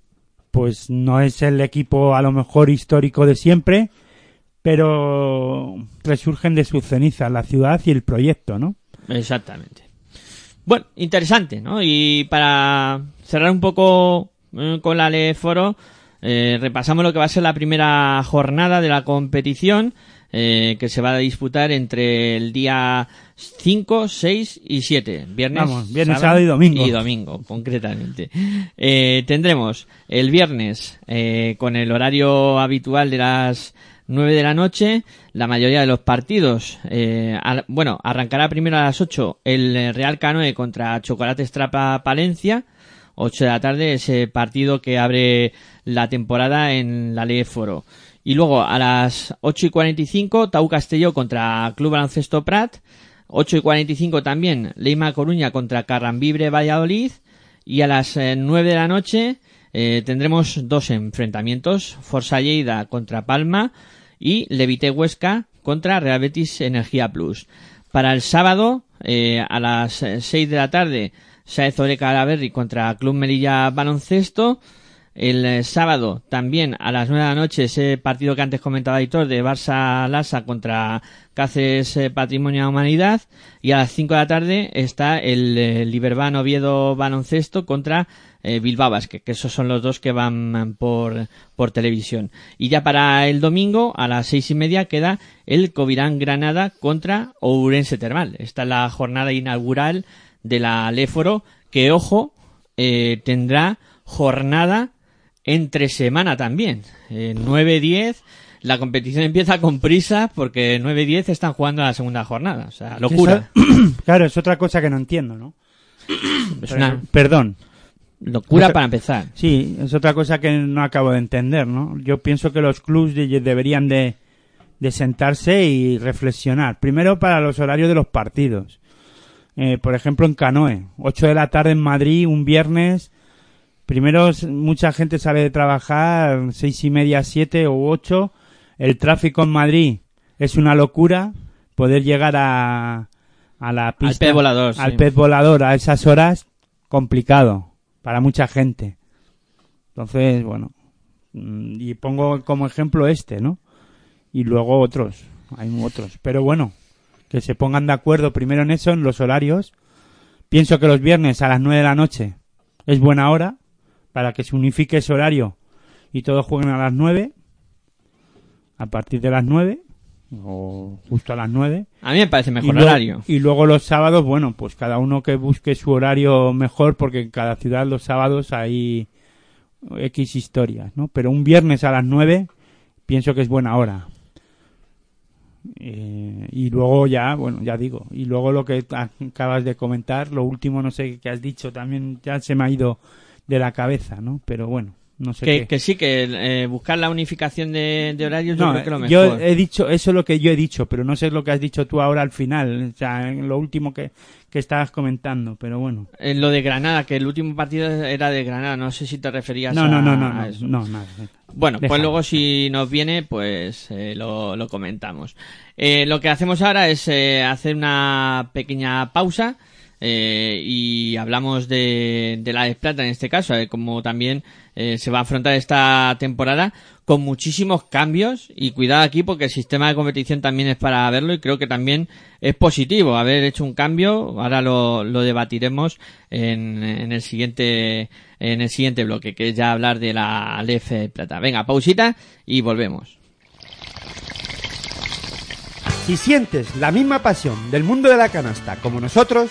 pues no es el equipo a lo mejor histórico de siempre, pero resurgen de sus cenizas la ciudad y el proyecto, ¿no? Exactamente. Bueno, interesante, ¿no? Y para cerrar un poco eh, con la Leforo, eh, repasamos lo que va a ser la primera jornada de la competición, eh, que se va a disputar entre el día 5, 6 y 7. Viernes, Vamos, viernes, sábado y domingo. Y domingo, concretamente. Eh, tendremos el viernes eh, con el horario habitual de las 9 de la noche, la mayoría de los partidos. eh, bueno, arrancará primero a las 8 el Real Canoe contra Chocolate Strapa Palencia. 8 de la tarde, ese partido que abre la temporada en la Ley Foro. Y luego a las 8 y 45, Tau Castelló contra Club Baloncesto Prat. 8 y 45 también, Leima Coruña contra Carrambibre Valladolid. Y a las eh, 9 de la noche eh, tendremos dos enfrentamientos, Forza Lleida contra Palma y Levite Huesca contra Real Betis Energía Plus. Para el sábado, eh, a las eh, 6 de la tarde, Saez Oreca Alaberri contra Club Melilla Baloncesto. El eh, sábado también a las 9 de la noche ese partido que antes comentaba Aitor de Barça Lasa contra Cáceres eh, Patrimonio de la Humanidad y a las 5 de la tarde está el eh, Liberban Oviedo Baloncesto contra eh, Bilbao Basket, que esos son los dos que van mm, por, por televisión. Y ya para el domingo a las seis y media queda el Covirán Granada contra Ourense Termal. Esta es la jornada inaugural de la Léforo que, ojo, eh, tendrá jornada entre semana también. Eh, 9-10, la competición empieza con prisa porque 9-10 están jugando la segunda jornada. O sea, locura. Claro, es otra cosa que no entiendo, ¿no? Es una Perdón. locura Otra- para empezar. Sí, es otra cosa que no acabo de entender, ¿no? Yo pienso que los clubs de- deberían de, de sentarse y reflexionar. Primero para los horarios de los partidos. Eh, por ejemplo, en Canoe, 8 de la tarde en Madrid, un viernes. Primero, mucha gente sale de trabajar, seis y media, siete o ocho. El tráfico en Madrid es una locura. Poder llegar a, a la pista. pez volador, Al sí. pez volador a esas horas, complicado para mucha gente. Entonces, bueno, mm, y pongo como ejemplo este, ¿no? Y luego otros, hay otros. Pero bueno, que se pongan de acuerdo primero en eso, en los horarios. Pienso que los viernes a las 9 de la noche es buena hora para que se unifique ese horario y todos jueguen a las 9, a partir de las 9 o justo a las 9. A mí me parece Y mejor luego- horario. Y luego los sábados, bueno, pues cada uno que busque su horario mejor, porque en cada ciudad los sábados hay X historias, ¿no? Pero un viernes a las 9 pienso que es buena hora. Eh, y luego ya, bueno, ya digo, y luego lo que acabas de comentar, lo último no sé qué has dicho, también ya se me ha ido de la cabeza, ¿no? Pero bueno, no sé Que, qué. que sí, que eh, buscar la unificación de, de horarios yo No, creo que lo mejor. yo he dicho, eso es lo que yo he dicho, pero no sé lo que has dicho tú ahora al final, o sea, en lo último que, que estabas comentando, pero bueno. En lo de Granada, que el último partido era de Granada, no sé si te referías No, a, no, no, no, no, eso. no, nada. Bueno, pues luego si nos viene, pues eh, lo, lo comentamos. Eh, lo que hacemos ahora es eh, hacer una pequeña pausa eh, y hablamos de, de la Plata en este caso, eh, como también eh, se va a afrontar esta temporada con muchísimos cambios y cuidado aquí porque el sistema de competición también es para verlo y creo que también es positivo haber hecho un cambio. Ahora lo, lo debatiremos en, en el siguiente en el siguiente bloque, que es ya hablar de la LF Plata. Venga, pausita y volvemos. Si sientes la misma pasión del mundo de la canasta como nosotros,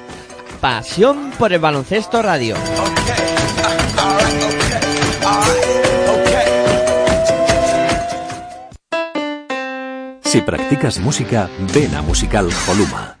Pasión por el baloncesto radio. Si practicas música, ven a Musical Holuma.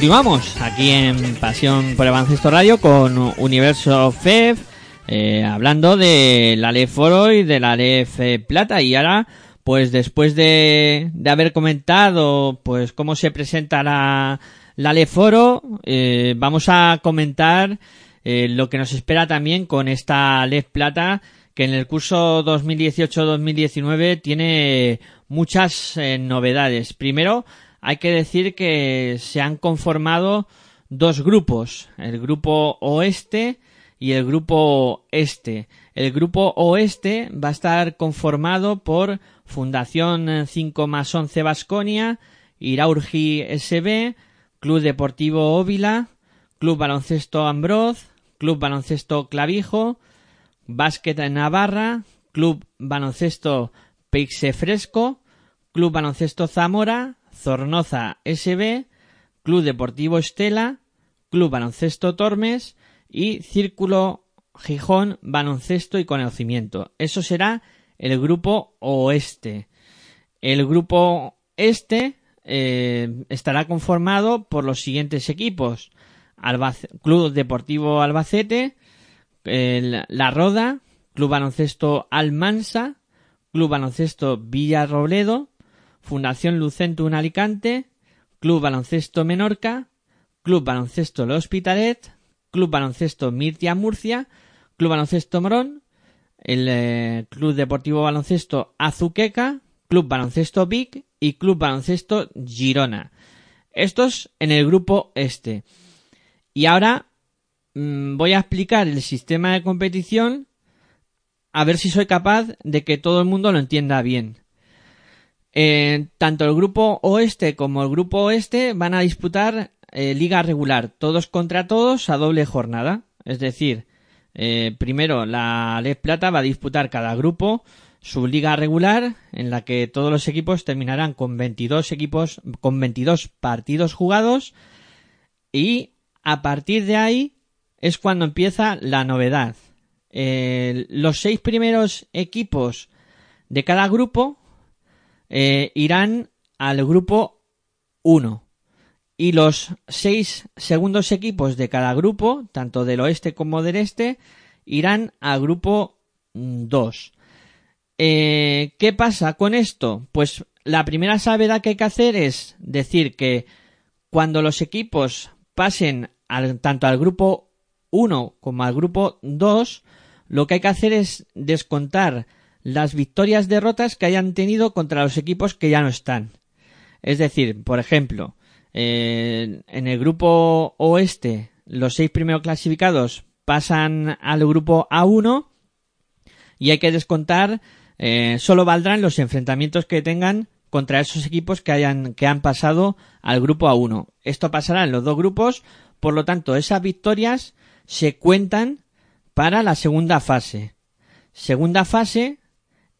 Continuamos aquí en Pasión por el Baloncesto Radio con Universo FEF, eh, hablando de la LEF Oro y de la LEF Plata. Y ahora, pues después de, de haber comentado pues cómo se presenta la, la LEF Oro, eh, vamos a comentar eh, lo que nos espera también con esta LEF Plata, que en el curso 2018-2019 tiene muchas novedades. Primero, hay que decir que se han conformado dos grupos, el grupo oeste y el grupo este. El grupo oeste va a estar conformado por Fundación 5 más 11 Basconia, Iraurgi SB, Club Deportivo Óvila, Club Baloncesto Ambroz, Club Baloncesto Clavijo, Básquet Navarra, Club Baloncesto Peixe Fresco, Club Baloncesto Zamora, Zornoza SB, Club Deportivo Estela, Club Baloncesto Tormes y Círculo Gijón Baloncesto y Conocimiento. Eso será el grupo oeste. El grupo este eh, estará conformado por los siguientes equipos. Club Deportivo Albacete, La Roda, Club Baloncesto Almansa, Club Baloncesto Villarrobledo, Fundación Lucentum Alicante, Club Baloncesto Menorca, Club Baloncesto El Hospitalet, Club Baloncesto Mirtia Murcia, Club Baloncesto Morón, el eh, Club Deportivo Baloncesto Azuqueca, Club Baloncesto Vic y Club Baloncesto Girona. Estos en el grupo este. Y ahora mm, voy a explicar el sistema de competición a ver si soy capaz de que todo el mundo lo entienda bien. Eh, tanto el grupo oeste como el grupo oeste van a disputar eh, liga regular, todos contra todos a doble jornada. Es decir, eh, primero la Les Plata va a disputar cada grupo su liga regular en la que todos los equipos terminarán con 22 equipos con 22 partidos jugados y a partir de ahí es cuando empieza la novedad. Eh, los seis primeros equipos de cada grupo eh, irán al grupo 1 y los seis segundos equipos de cada grupo, tanto del oeste como del este, irán al grupo 2. Eh, ¿Qué pasa con esto? Pues la primera salvedad que hay que hacer es decir que cuando los equipos pasen tanto al grupo 1 como al grupo 2, lo que hay que hacer es descontar las victorias derrotas que hayan tenido contra los equipos que ya no están. Es decir, por ejemplo, en el grupo oeste, los seis primeros clasificados pasan al grupo A1 y hay que descontar, eh, solo valdrán los enfrentamientos que tengan contra esos equipos que hayan, que han pasado al grupo A1. Esto pasará en los dos grupos, por lo tanto, esas victorias se cuentan para la segunda fase. Segunda fase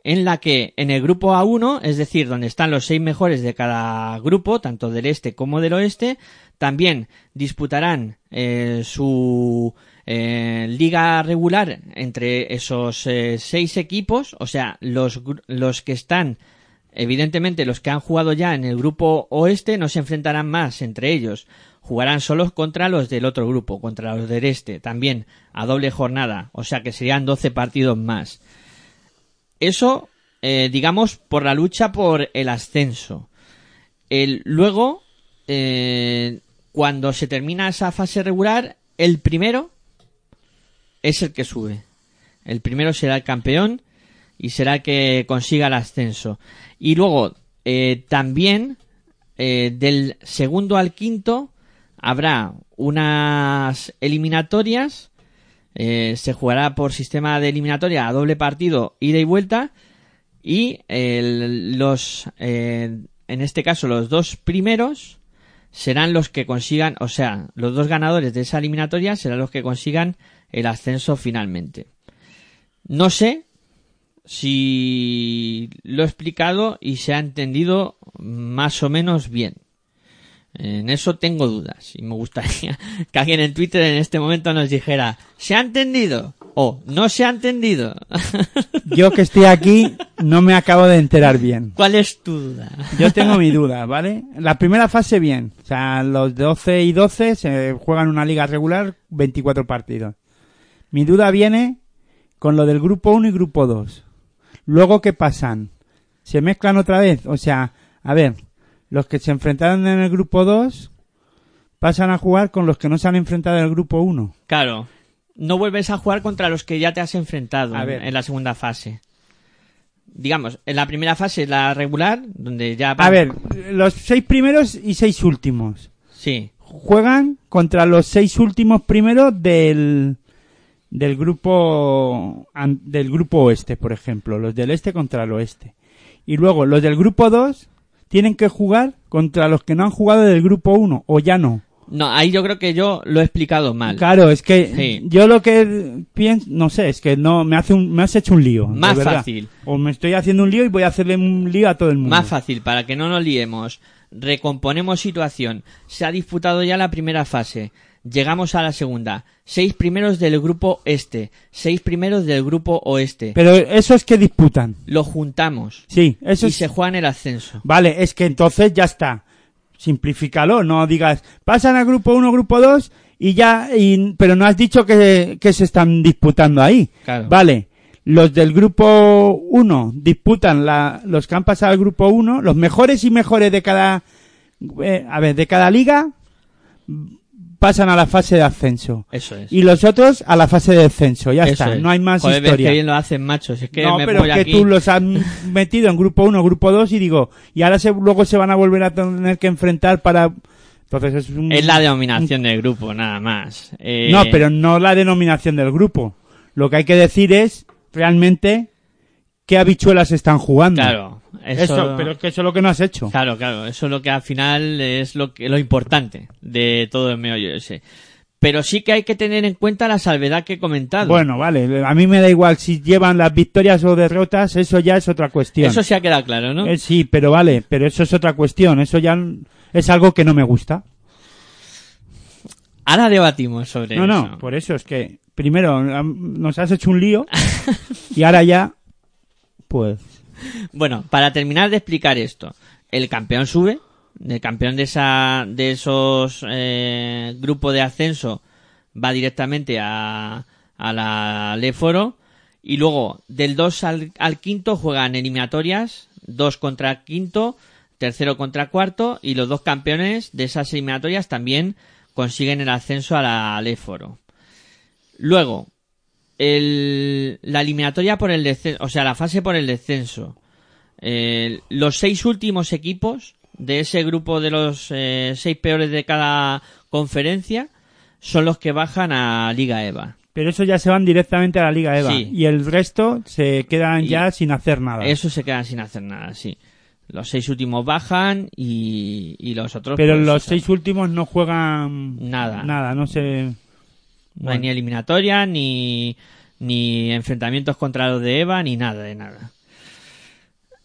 en la que en el grupo A1, es decir, donde están los seis mejores de cada grupo, tanto del este como del oeste, también disputarán eh, su eh, liga regular entre esos eh, seis equipos, o sea, los, los que están, evidentemente los que han jugado ya en el grupo oeste no se enfrentarán más entre ellos, jugarán solos contra los del otro grupo, contra los del este, también a doble jornada, o sea que serían 12 partidos más. Eso, eh, digamos, por la lucha por el ascenso. El, luego, eh, cuando se termina esa fase regular, el primero es el que sube. El primero será el campeón y será el que consiga el ascenso. Y luego, eh, también, eh, del segundo al quinto, habrá unas eliminatorias eh, se jugará por sistema de eliminatoria a doble partido, ida y vuelta. Y los, eh, en este caso, los dos primeros serán los que consigan, o sea, los dos ganadores de esa eliminatoria serán los que consigan el ascenso finalmente. No sé si lo he explicado y se ha entendido más o menos bien. En eso tengo dudas y me gustaría que alguien en Twitter en este momento nos dijera, ¿se ha entendido? O no se ha entendido. Yo que estoy aquí no me acabo de enterar bien. ¿Cuál es tu duda? Yo tengo mi duda, ¿vale? La primera fase bien. O sea, los 12 y 12 se juegan una liga regular, 24 partidos. Mi duda viene con lo del grupo 1 y grupo 2. Luego, ¿qué pasan? ¿Se mezclan otra vez? O sea, a ver, los que se enfrentaron en el grupo 2 pasan a jugar con los que no se han enfrentado en el grupo 1. Claro, no vuelves a jugar contra los que ya te has enfrentado A en- ver. en la segunda fase. Digamos, en la primera fase, la regular, donde ya... A ver, los seis primeros y seis últimos. Sí, juegan contra los seis últimos primeros del del grupo del grupo oeste, por ejemplo, los del este contra el oeste. Y luego los del grupo 2 tienen que jugar contra los que no han jugado del grupo 1 o ya no. no, ahí yo creo que yo lo he explicado mal. Claro, es que Sí. yo lo que pienso, no sé, es que no me hace un, me has hecho un lío, Más fácil. O me estoy haciendo un lío y voy a hacerle un lío a todo el mundo. Más fácil, para que no nos liemos. Recomponemos situación. Se ha disputado ya la primera fase. Llegamos a la segunda. Seis primeros del grupo este. Seis primeros del grupo oeste. Pero eso es que disputan. Lo juntamos. Sí, eso y es se juegan el ascenso. Vale, es que entonces ya está. Simplifícalo, no digas, pasan al grupo 1, grupo 2 y ya, y- pero no has dicho que, que se están disputando ahí. Claro. Vale, los del grupo 1 disputan la, los que han pasado al grupo 1, los mejores y mejores de cada, eh, a ver, de cada liga pasan a la fase de ascenso. Eso es. Y los otros a la fase de descenso, ya Eso está, es. no hay más Joder, ves historia. que bien lo hacen, machos. Es que no, me pero voy es que aquí. tú los has metido en grupo 1, grupo 2 y digo, y ahora se, luego se van a volver a tener que enfrentar para... Entonces es un... Es la denominación del grupo, nada más. Eh, No, pero no la denominación del grupo. Lo que hay que decir es realmente qué habichuelas están jugando. Claro. Eso, Eso, pero es que eso es lo que no has hecho. Claro, claro. Eso es lo que al final es lo, que, lo importante de todo el meollo ese. Pero sí que hay que tener en cuenta la salvedad que he comentado. Bueno, vale, a mí me da igual si llevan las victorias o derrotas, eso ya es otra cuestión. Eso se ha quedado claro, ¿no? Eh, sí, pero vale, pero eso es otra cuestión, eso ya es algo que no me gusta. Ahora debatimos sobre No, eso. no, por eso es que primero nos has hecho un lío y ahora ya, pues, Bueno, para terminar de explicar esto, el campeón sube, el campeón de esa, de esos eh, grupos de ascenso va directamente a, a la Leforo y luego del 2 al, al quinto juegan eliminatorias, 2 contra quinto, tercero contra cuarto y los dos campeones de esas eliminatorias también consiguen el ascenso a la Leforo. Luego, el, la eliminatoria por el descenso, o sea, la fase por el descenso. Eh, los seis últimos equipos de ese grupo de los eh, seis peores de cada conferencia son los que bajan a Liga EVA. pero eso ya se van directamente a la Liga EVA Sí. y el resto se quedan Y ya sin hacer nada. Eso se quedan sin hacer nada, sí. Los seis últimos bajan y, y los otros. pero pues, los seis últimos no juegan Nada. Nada, no sé. No hay ni eliminatoria, ni, ni enfrentamientos contra los de Eva, ni nada de nada.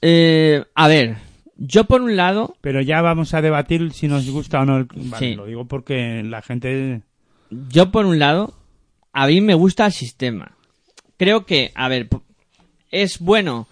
Eh, a ver, yo por un lado, Pero ya vamos a debatir si nos gusta o no. el- Vale, Sí. Lo digo porque la gente. yo por un lado, a mí me gusta el sistema. Creo que, a ver, es bueno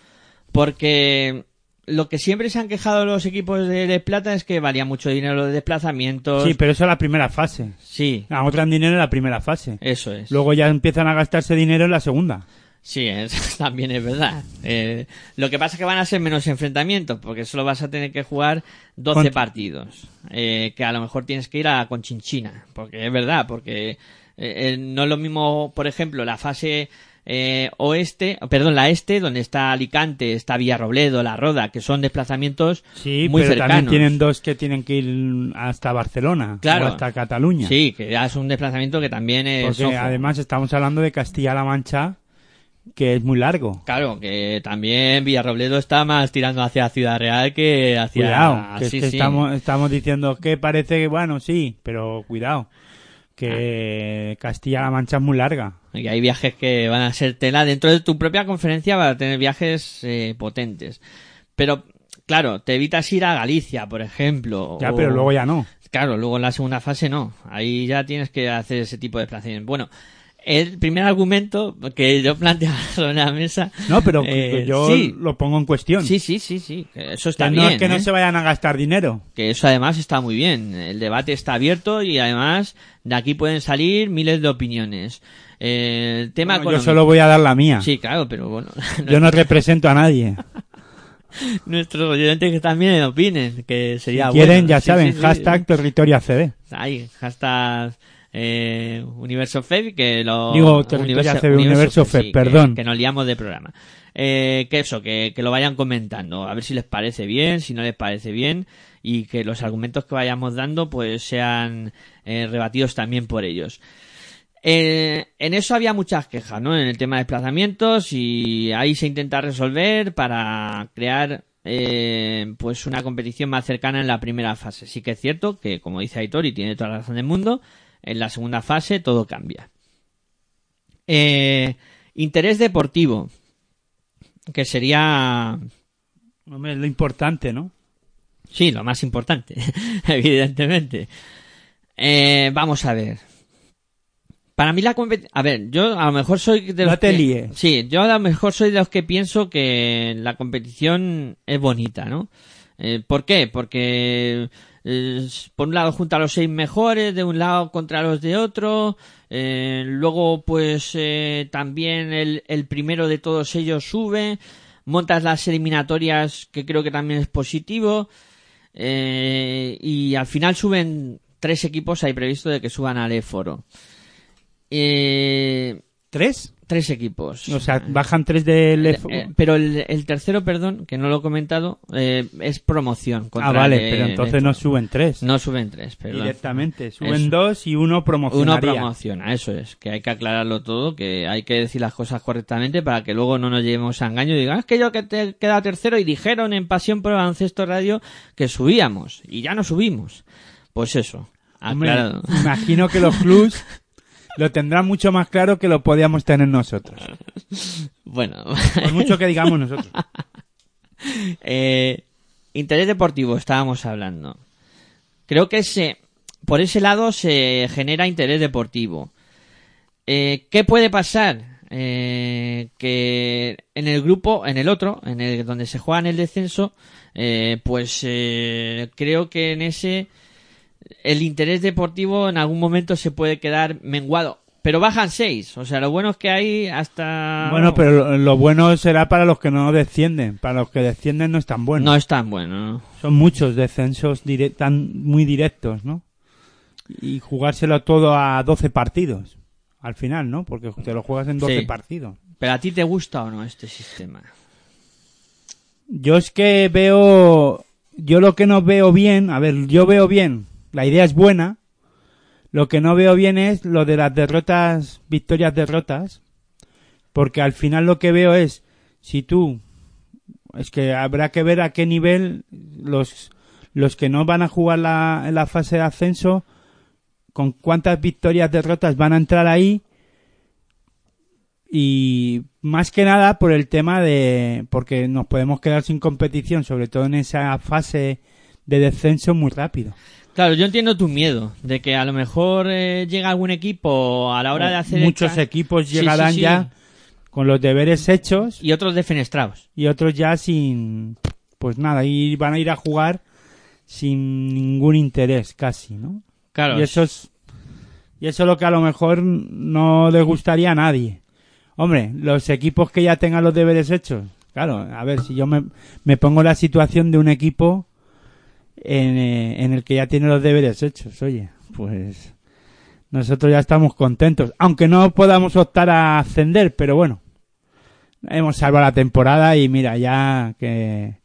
porque lo que siempre se han quejado los equipos de, de plata es que valía mucho dinero de desplazamientos. Sí, pero eso es la primera fase. Sí, Ahorran dinero en la primera fase. eso es. Luego ya empiezan a gastarse dinero en la segunda. Sí, es- también es verdad. Eh, lo que pasa es que van a ser menos enfrentamientos, porque solo vas a tener que jugar 12 Contra- partidos. Eh, que a lo mejor tienes que ir a Conchinchina, porque es verdad, porque eh, eh, no es lo mismo, por ejemplo, la fase eh, oeste, perdón, la este, donde está Alicante, está Villarrobledo, La Roda, que son desplazamientos Sí, muy pero cercanos. también tienen dos que tienen que ir hasta Barcelona Claro. o hasta Cataluña. Sí, que ya es un desplazamiento que también es. Porque además estamos hablando de Castilla-La Mancha, que es muy largo. Claro, que también Villarrobledo está más tirando hacia Ciudad Real que hacia... Cuidado, que es sí, que sí. Estamos, estamos diciendo que parece que, bueno, sí, pero cuidado, que Castilla-La Mancha es muy larga. Y hay viajes que van a ser tela. Dentro de tu propia conferencia va a tener viajes eh, potentes. Pero, claro, te evitas ir a Galicia, por ejemplo. Ya, o- pero luego ya no. Claro, luego en la segunda fase no. Ahí ya tienes que hacer ese tipo de desplazamientos. Bueno, el primer argumento que yo planteaba sobre la mesa. No, pero eh, yo sí, lo pongo en cuestión. sí, sí, sí, sí. Eso está Que bien. no es que no ¿eh? se vayan a gastar dinero. Que eso además está muy bien. El debate está abierto y además de aquí pueden salir miles de opiniones. Eh, el tema Bueno, yo solo voy a dar la mía. Sí, claro, pero bueno. Yo no represento a nadie. Nuestros oyentes que también opinen, que sería Si quieren, bueno. ya Sí, saben, sí, sí. hashtag territorio ACB. Ahí, hashtag eh, Universo Feb, que lo... Digo, Territorio ACB, Universo Feb, sí, perdón. Que, que nos liamos de programa. Eh, que eso, que, que lo vayan comentando, a ver si les parece bien, si no les parece bien, y que los argumentos que vayamos dando pues sean eh, rebatidos también por ellos. Eh, en eso había muchas quejas, ¿no? En el tema de desplazamientos y ahí se intenta resolver para crear eh, pues una competición más cercana en la primera fase. Sí que es cierto que, como dice Aitor y tiene toda la razón del mundo, en la segunda fase todo cambia. Eh, interés deportivo, que sería Hombre, es lo importante, ¿no? Sí, lo más importante, evidentemente. Eh, vamos a ver. Para mí la competición... A ver, yo a lo mejor soy de los No te que... líes. Sí, yo a lo mejor soy de los que pienso que la competición es bonita, ¿no? Eh, ¿Por qué? Porque eh, por un lado junta a los seis mejores, de un lado contra los de otro, eh, luego pues eh, también el, el primero de todos ellos sube, montas las eliminatorias que creo que también es positivo, eh, y al final suben tres equipos, hay previsto de que suban al E-Foro. Eh, ¿Tres? tres equipos. O sea, bajan tres del... Eh, eh, pero el, el tercero, perdón, que no lo he comentado, eh, es promoción. contra ah, vale, el- pero entonces el- no suben tres. No suben tres, perdón. Directamente. Suben dos y uno Uno promocionaría. promociona, eso es, que hay que aclararlo todo, que hay que decir las cosas correctamente para que luego no nos llevemos a engaño y digan, "Ah, es que yo que te he quedado tercero y dijeron en Pasión por el Baloncesto Radio que subíamos y ya no subimos. Pues eso, Hombre, aclarado. imagino que los clubs lo tendrán mucho más claro que lo podíamos tener nosotros. Bueno, Por mucho que digamos nosotros. Eh, interés deportivo, estábamos hablando. Creo que se, por ese lado se genera interés deportivo. Eh, ¿Qué puede pasar? Eh, que en el grupo, en el otro, en el donde se juega en el descenso, eh, pues eh, creo que en ese el interés deportivo en algún momento se puede quedar menguado. Pero bajan seis, o sea, lo bueno es que hay hasta... Bueno, pero lo, lo bueno será para los que no descienden. Para los que descienden no es tan bueno. No es tan bueno, ¿no? Son muchos descensos dire- tan muy directos, ¿no? Y jugárselo todo a 12 partidos. Al final, ¿no? Porque te lo juegas en 12 Sí. partidos. ¿Pero a ti te gusta o no este sistema? Yo es que veo, yo lo que no veo bien, a ver, yo veo bien, la idea es buena, lo que no veo bien es lo de las derrotas, victorias, derrotas, porque al final lo que veo es, si tú, es que habrá que ver a qué nivel los, los que no van a jugar la, la fase de ascenso, con cuántas victorias, derrotas van a entrar ahí, y más que nada por el tema de porque nos podemos quedar sin competición sobre todo en esa fase de descenso muy rápido Claro, yo entiendo tu miedo de que a lo mejor eh, llega algún equipo a la hora de hacer muchos equipos llegarán sí, sí. ya con los deberes hechos y otros defenestrados. y otros ya sin pues nada y van a ir a jugar sin ningún interés casi no Claro, y eso es y eso es lo que a lo mejor no le gustaría a nadie hombre los equipos que ya tengan los deberes hechos claro a ver si yo me, me pongo la situación de un equipo en, eh, en el que ya tiene los deberes hechos oye. Pues nosotros ya estamos contentos. Aunque no podamos optar a ascender pero bueno. Hemos salvado la temporada y mira ya que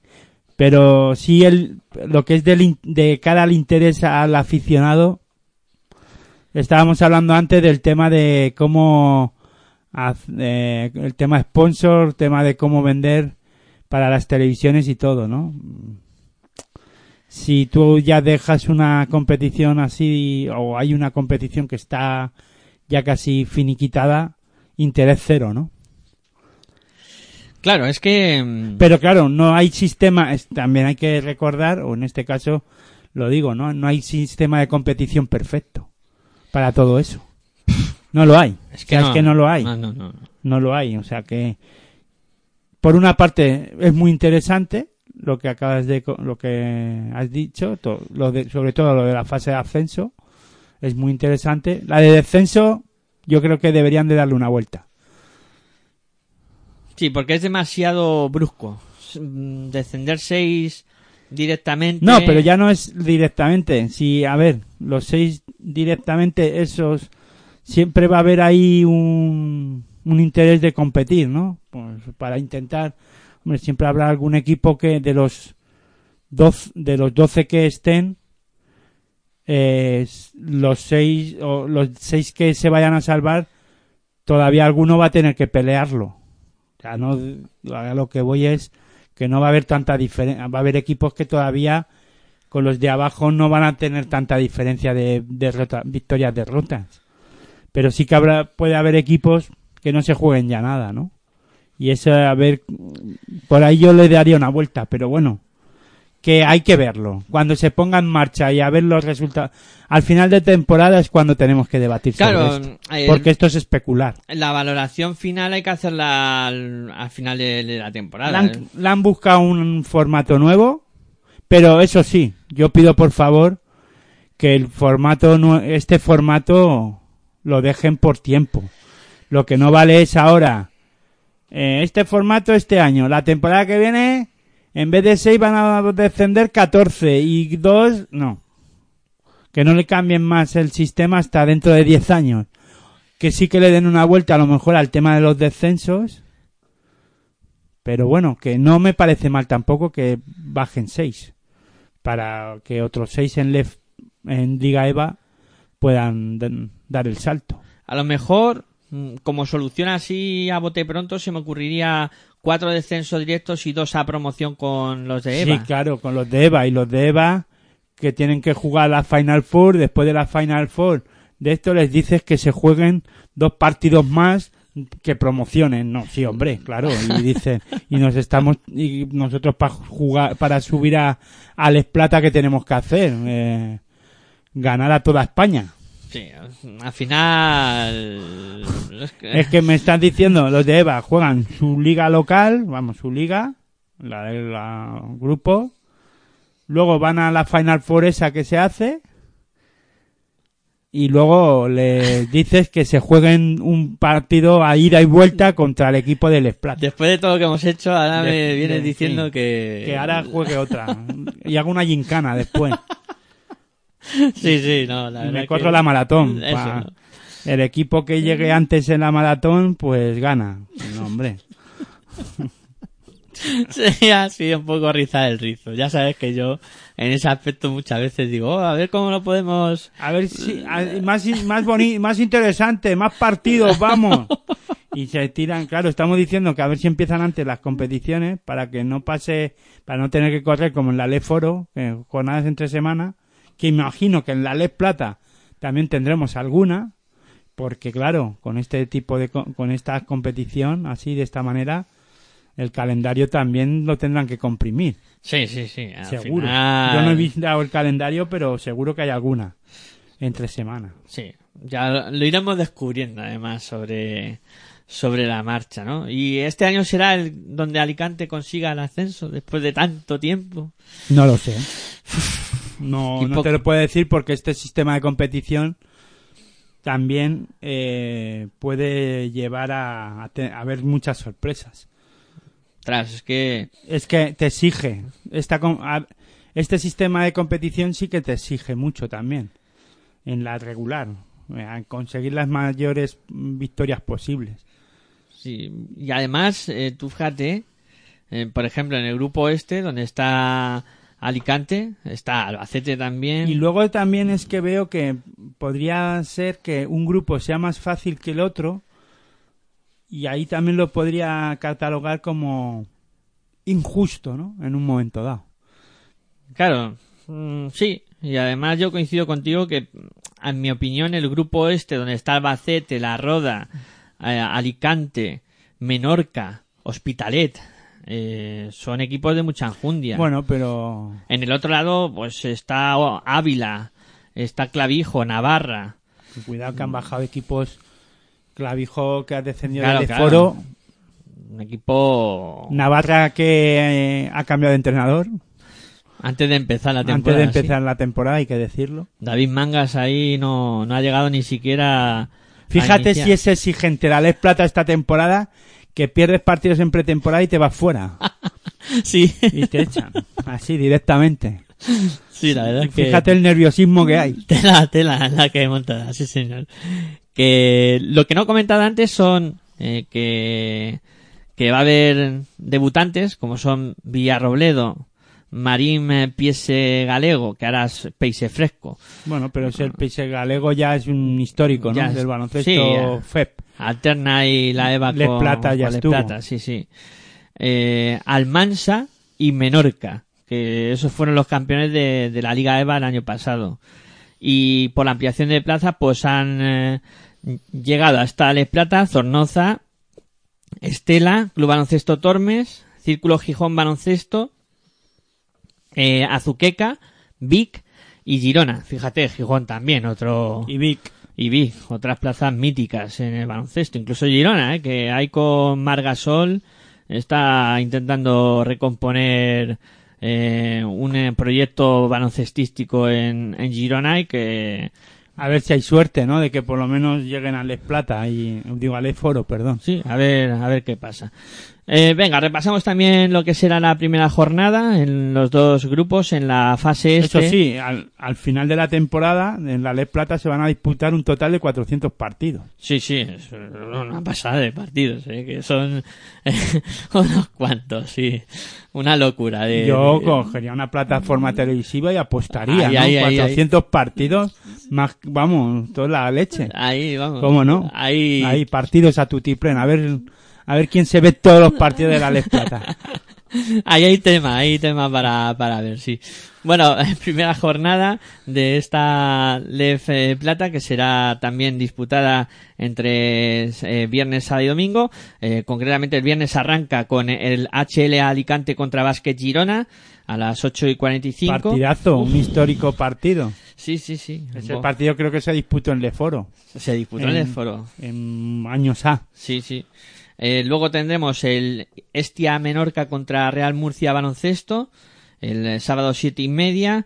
pero sí el lo que es del de cara al interés al aficionado estábamos hablando antes del tema de cómo eh, el tema sponsor tema de cómo vender para las televisiones y todo no si tú ya dejas una competición así o hay una competición que está ya casi finiquitada interés cero no claro, es que mm, pero claro, no hay sistema, también hay que recordar, o en este caso, lo digo, ¿no? No hay sistema de competición perfecto para todo eso. No lo hay. Es O sea, es que no lo hay. No, no, no. no. no lo hay. O sea que, por una parte, es muy interesante lo que acabas de, lo que has dicho, to- lo de, sobre todo lo de la fase de ascenso, es muy interesante. La de descenso, yo creo que deberían de darle una vuelta. Sí, porque es demasiado brusco. Mm, Descender 6 directamente. No, pero ya no es directamente. Si, a ver, los seis directamente, esos, siempre va a haber ahí un, un interés de competir, ¿no? Pues para intentar, siempre habrá algún equipo que de los doce, de los 12 que estén, eh, los seis, o los seis que se vayan a salvar, todavía alguno va a tener que pelearlo. No, a lo que voy es que no va a haber tanta diferencia, va a haber equipos que todavía con los de abajo no van a tener tanta diferencia de derrota, victorias derrotas. Pero sí que habrá, puede haber equipos que no se jueguen ya nada, ¿no? Y eso, a ver, por ahí yo le daría una vuelta, pero bueno, que hay que verlo. Cuando se ponga en marcha y a ver los resultados, al final de temporada es cuando tenemos que debatir Claro, sobre esto. eh, Porque esto es especular. la valoración final hay que hacerla al, al final de, de la temporada. Le han, ¿eh? le han buscado un formato nuevo, pero eso sí, yo pido por favor que el formato, este formato lo dejen por tiempo. Lo que no vale es ahora, eh, este formato este año, la temporada que viene, en vez de 6 van a descender 14 y 2, no. Que no le cambien más el sistema hasta dentro de 10 años. Que sí que le den una vuelta a lo mejor al tema de los descensos pero bueno, que no me parece mal tampoco que bajen seis. Para que otros seis en, Lef- en Liga EVA puedan dar el salto. A lo mejor, como solución así a bote pronto, se me ocurriría cuatro descensos directos y dos a promoción con los de Eva. Sí, claro, con los de EVA y los de EVA que tienen que jugar la Final Four, después de la Final Four, de esto les dices que se jueguen dos partidos más que promocionen. No, sí, hombre, claro. Y dice, y nos estamos, y nosotros para jugar, para subir a, a Les Plata, ¿qué tenemos que hacer? Eh, ganar a toda España. Sí, al final... es que- me están diciendo, los de EVA juegan su liga local, vamos, su liga, la del la grupo, luego van a la Final Four esa que se hace, y luego les dices que se jueguen un partido a ida y vuelta contra el equipo del Splat. Después de todo lo que hemos hecho, ahora De- me vienes de- diciendo sí. que... Que ahora juegue otra. Y hago una gincana después. Sí, sí, no, la verdad me corro que- la maratón. Eso, pa- ¿no? El equipo que llegue antes en la maratón, pues gana. No, hombre. Sí, sido un poco rizar el rizo. Ya sabes que yo en ese aspecto muchas veces digo, "Oh, a ver cómo lo podemos... A ver si a- más más boni- más interesante, más partidos, vamos. Y se tiran, claro, estamos diciendo que a ver si empiezan antes las competiciones para que no pase, para no tener que correr como en la LE Foro, jornadas entre semana, que imagino que en la LE Plata también tendremos alguna, porque claro, con este tipo de co- con esta competición así de esta manera el calendario también lo tendrán que comprimir. Sí, sí, sí. al Seguro. final- Yo no he visto el calendario, pero seguro que hay alguna entre semana. Sí, ya lo, lo iremos descubriendo además sobre, sobre la marcha, ¿no? Y este año será el donde Alicante consiga el ascenso después de tanto tiempo. No lo sé. No, no te lo puedo decir porque este sistema de competición también eh, puede llevar a, a te- a ver muchas sorpresas. Tras, es que Es que te exige. Esta, este sistema de competición sí que te exige mucho también. En la regular. eh, A conseguir las mayores victorias posibles. Sí, y además, eh, tú fíjate, eh, por ejemplo, en el grupo este, donde está Alicante, está Albacete también. Y luego también es que veo que podría ser que un grupo sea más fácil que el otro y ahí también lo podría catalogar como injusto, ¿no? En un momento dado. Claro, mm, sí, y además yo coincido contigo que, en mi opinión, el grupo este, donde está Albacete, La Roda, eh, Alicante, Menorca, Hospitalet, Eh, son equipos de mucha enjundia. Bueno, pero En el otro lado, pues está Ávila, está Clavijo, Navarra. cuidado que han bajado equipos. Clavijo que ha descendido Claro, del claro. foro. Un equipo Navarra que eh, ha cambiado de entrenador. antes de empezar la Antes temporada. de sí. empezar la temporada, hay que decirlo. David Mangas ahí no, no ha llegado ni siquiera. Fíjate si es exigente la Les Plata esta temporada, que pierdes partidos en pretemporada y te vas fuera. Sí, Y te echan. Así, directamente. sí, la verdad es que. Fíjate el nerviosismo que hay. Tela, tela la que he montado, sí señor. Que lo que no he comentado antes son eh, que, que va a haber debutantes como son Villarrobledo, Marín eh, Piese Galego, que ahora es Fresco, Bueno, pero ese el Pise Galego ya es un histórico, ¿no? Ya es- Del baloncesto sí. FEP. Alterna y la Eva Les con, Plata ya con Les. Plata, sí, sí. Eh, Almansa y Menorca, que esos fueron los campeones de, de la Liga EVA el año pasado. Y por la ampliación de plaza, pues han eh, llegado hasta Les Plata, Zornoza, Estela, Club Baloncesto Tormes, Círculo Gijón Baloncesto, eh, Azuqueca, Vic y Girona. Fíjate, Gijón también, otro Y Vic. Y vi otras plazas míticas en el baloncesto, incluso Girona, ¿eh? que hay con Margasol, está intentando recomponer eh, un eh, proyecto baloncestístico en, en Girona y que A ver si hay suerte, ¿no? De que por lo menos lleguen a Les Plata y, digo, a Les Foro, perdón. sí, a ver, a ver qué pasa. Eh, venga, repasamos también lo que será la primera jornada en los dos grupos en la fase este. Eso sí, al, al final de la temporada, en la Les Plata se van a disputar un total de 400 partidos. Sí, sí, es una pasada de partidos, ¿eh? que son unos cuantos, sí. Una locura. De, Yo cogería una plataforma televisiva y apostaría, Ahí, ¿no? ahí, ahí, 400 partidos, más, vamos, toda la leche. Ahí, vamos. ¿Cómo no? Ahí, Hay partidos a tutiplén, a ver, a ver quién se ve todos los partidos de la Les Plata. ahí hay tema, hay tema para, para ver, sí. Bueno, primera jornada de esta LEF eh, Plata que será también disputada entre eh, viernes, sábado y domingo. Eh, concretamente el viernes arranca con el HL Alicante contra Basket Girona a las 8 y 45. Partidazo, un histórico partido. Sí, sí, sí. Ese Bo- partido creo que se disputó en Leforo, Se disputó en el foro. en años A. Sí, sí. Eh, luego tendremos el Estia Menorca contra Real Murcia Baloncesto, el eh, sábado siete y media.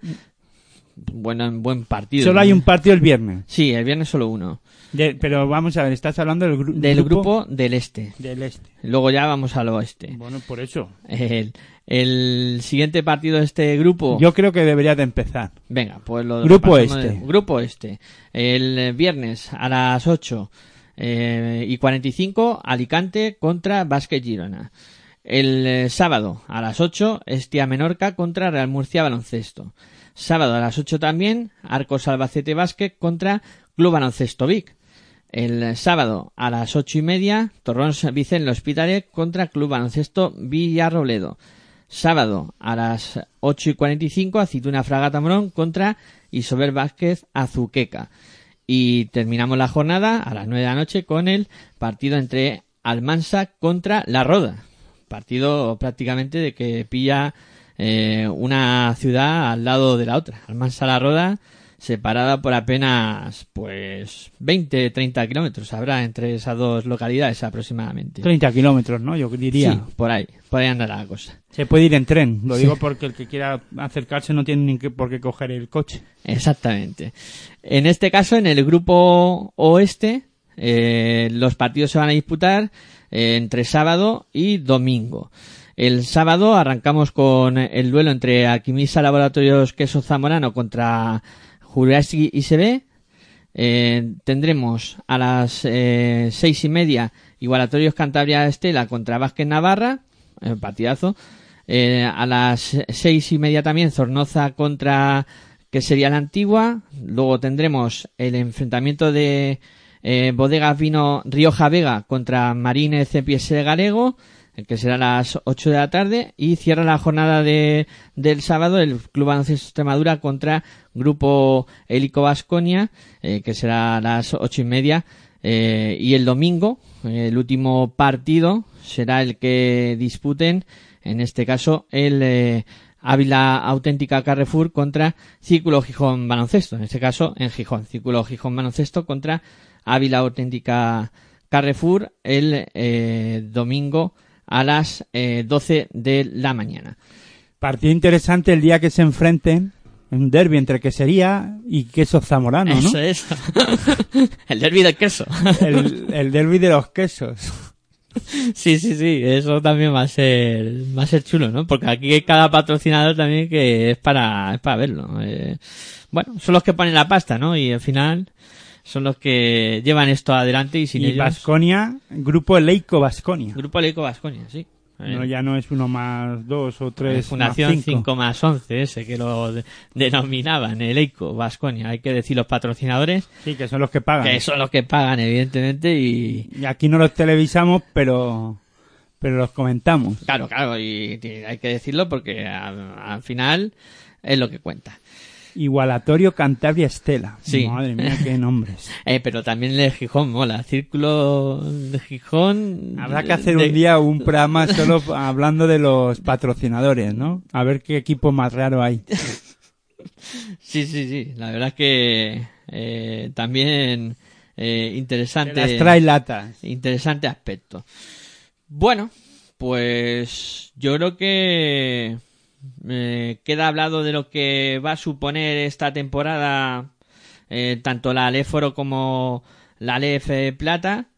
Bueno, en buen partido. Solo hay un partido el viernes. Sí, el viernes solo uno. De- pero vamos a ver, estás hablando del, gru- Del grupo del este. del este. Luego ya vamos al oeste. Bueno, por eso. El, el siguiente partido de este grupo. Yo creo que debería de empezar. Venga, pues lo Grupo este. de- Grupo este. El eh, viernes a las 8 eh, y 45, Alicante contra Basket Girona. El eh, sábado a las 8, Estia Menorca contra Real Murcia Baloncesto. Sábado a las 8 también, Arcos Albacete Basket contra Club Baloncesto Vic. El eh, sábado a las ocho y media, Torrons Vicente Hospitalet contra Club Baloncesto Villarrobledo. Sábado a las 8 y 45, Aceituna Fragata Morón contra Isober Vázquez Azuqueca. Y terminamos la jornada a las 9 de la noche con el partido entre Almansa contra La Roda. Partido prácticamente de que pilla eh, una ciudad al lado de la otra. Almansa La Roda separada por apenas pues 20 30 kilómetros habrá entre esas dos localidades aproximadamente 30 kilómetros, ¿no? Yo diría. sí por ahí por ahí anda la cosa Se puede ir en tren. Lo digo porque el que quiera acercarse no tiene ni que, por qué coger el coche. Exactamente. En este caso, en el grupo oeste, eh, los partidos se van a disputar eh, entre sábado y domingo. El sábado arrancamos con el duelo entre Alquimisa Laboratorios Queso Zamorano contra Jurassic ISB. Eh, tendremos a las eh, seis y media Igualatorios Cantabria Estela contra Vázquez Navarra, eh, partidazo. Eh, a las seis y media también Zornoza contra que sería la antigua. Luego tendremos el enfrentamiento de Bodegas Vino Rioja Vega contra Marine CPS Galego, que será a las 8 de la tarde. Y cierra la jornada de, del sábado el Club Baloncesto Extremadura contra Grupo Helico Vasconia, eh, que será a las ocho y media. Eh, y el domingo, el último partido, será el que disputen, en este caso, el eh, Ávila Auténtica Carrefour contra Círculo Gijón Baloncesto. En este caso, en Gijón. Círculo Gijón Baloncesto contra Ávila Auténtica Carrefour el eh, domingo a las eh, 12 de la mañana. Partido interesante el día que se enfrenten. Un derby entre quesería y queso zamorano, Eso ¿no? es. el derby del queso. El, el derby de los quesos. Sí, sí, sí, eso también va a ser, va a ser chulo, ¿no? Porque aquí hay cada patrocinador también que es para, es para verlo. Eh, bueno, son los que ponen la pasta, ¿no? Y al final son los que llevan esto adelante y sin y ellos. Vasconia, grupo Leico Vasconia. Grupo Leico Vasconia, sí. Eh, No, ya no es uno más dos o eh, tres. Fundación más 5. cinco. más 11, ese que lo de- denominaban, el Eico Vasconia. Hay que decir los patrocinadores, Sí, que son los que pagan. que son los que pagan, evidentemente, y, Y aquí no los televisamos, pero, pero los comentamos. Claro, claro, y, y hay que decirlo porque al, al final es lo que cuenta. Igualatorio Cantabria Estela. Sí. Madre mía, qué nombres. Eh, pero también el de Gijón mola. Círculo de Gijón. Habrá que hacer de- un día un programa solo hablando de los patrocinadores, ¿no? A ver qué equipo más raro hay. Sí, sí, sí. La verdad es que eh, también eh, interesante. las trae latas. Interesante aspecto. Bueno, pues yo creo que eh, queda hablado de lo que va a suponer esta temporada eh, tanto la Aléforo como la Alef Plata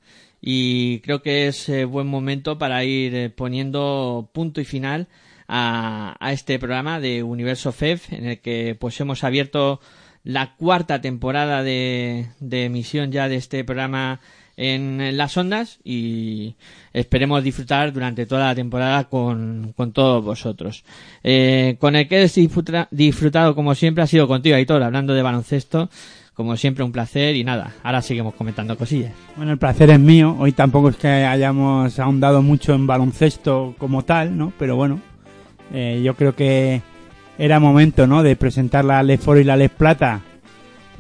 y creo que es eh, buen momento para ir eh, poniendo punto y final a, a este programa de Universo FEF en el que pues hemos abierto la cuarta temporada de, de emisión ya de este programa en las ondas y esperemos disfrutar durante toda la temporada con, con todos vosotros. Eh, con el que he disfruta- disfrutado como siempre ha sido contigo, Aitor, hablando de baloncesto. Como siempre, un placer y nada, ahora seguimos comentando cosillas. Bueno, el placer es mío. Hoy tampoco es que hayamos ahondado mucho en baloncesto como tal, ¿no? Pero bueno, eh, yo creo que era momento, ¿no? De presentar la Les Foro y la Les Plata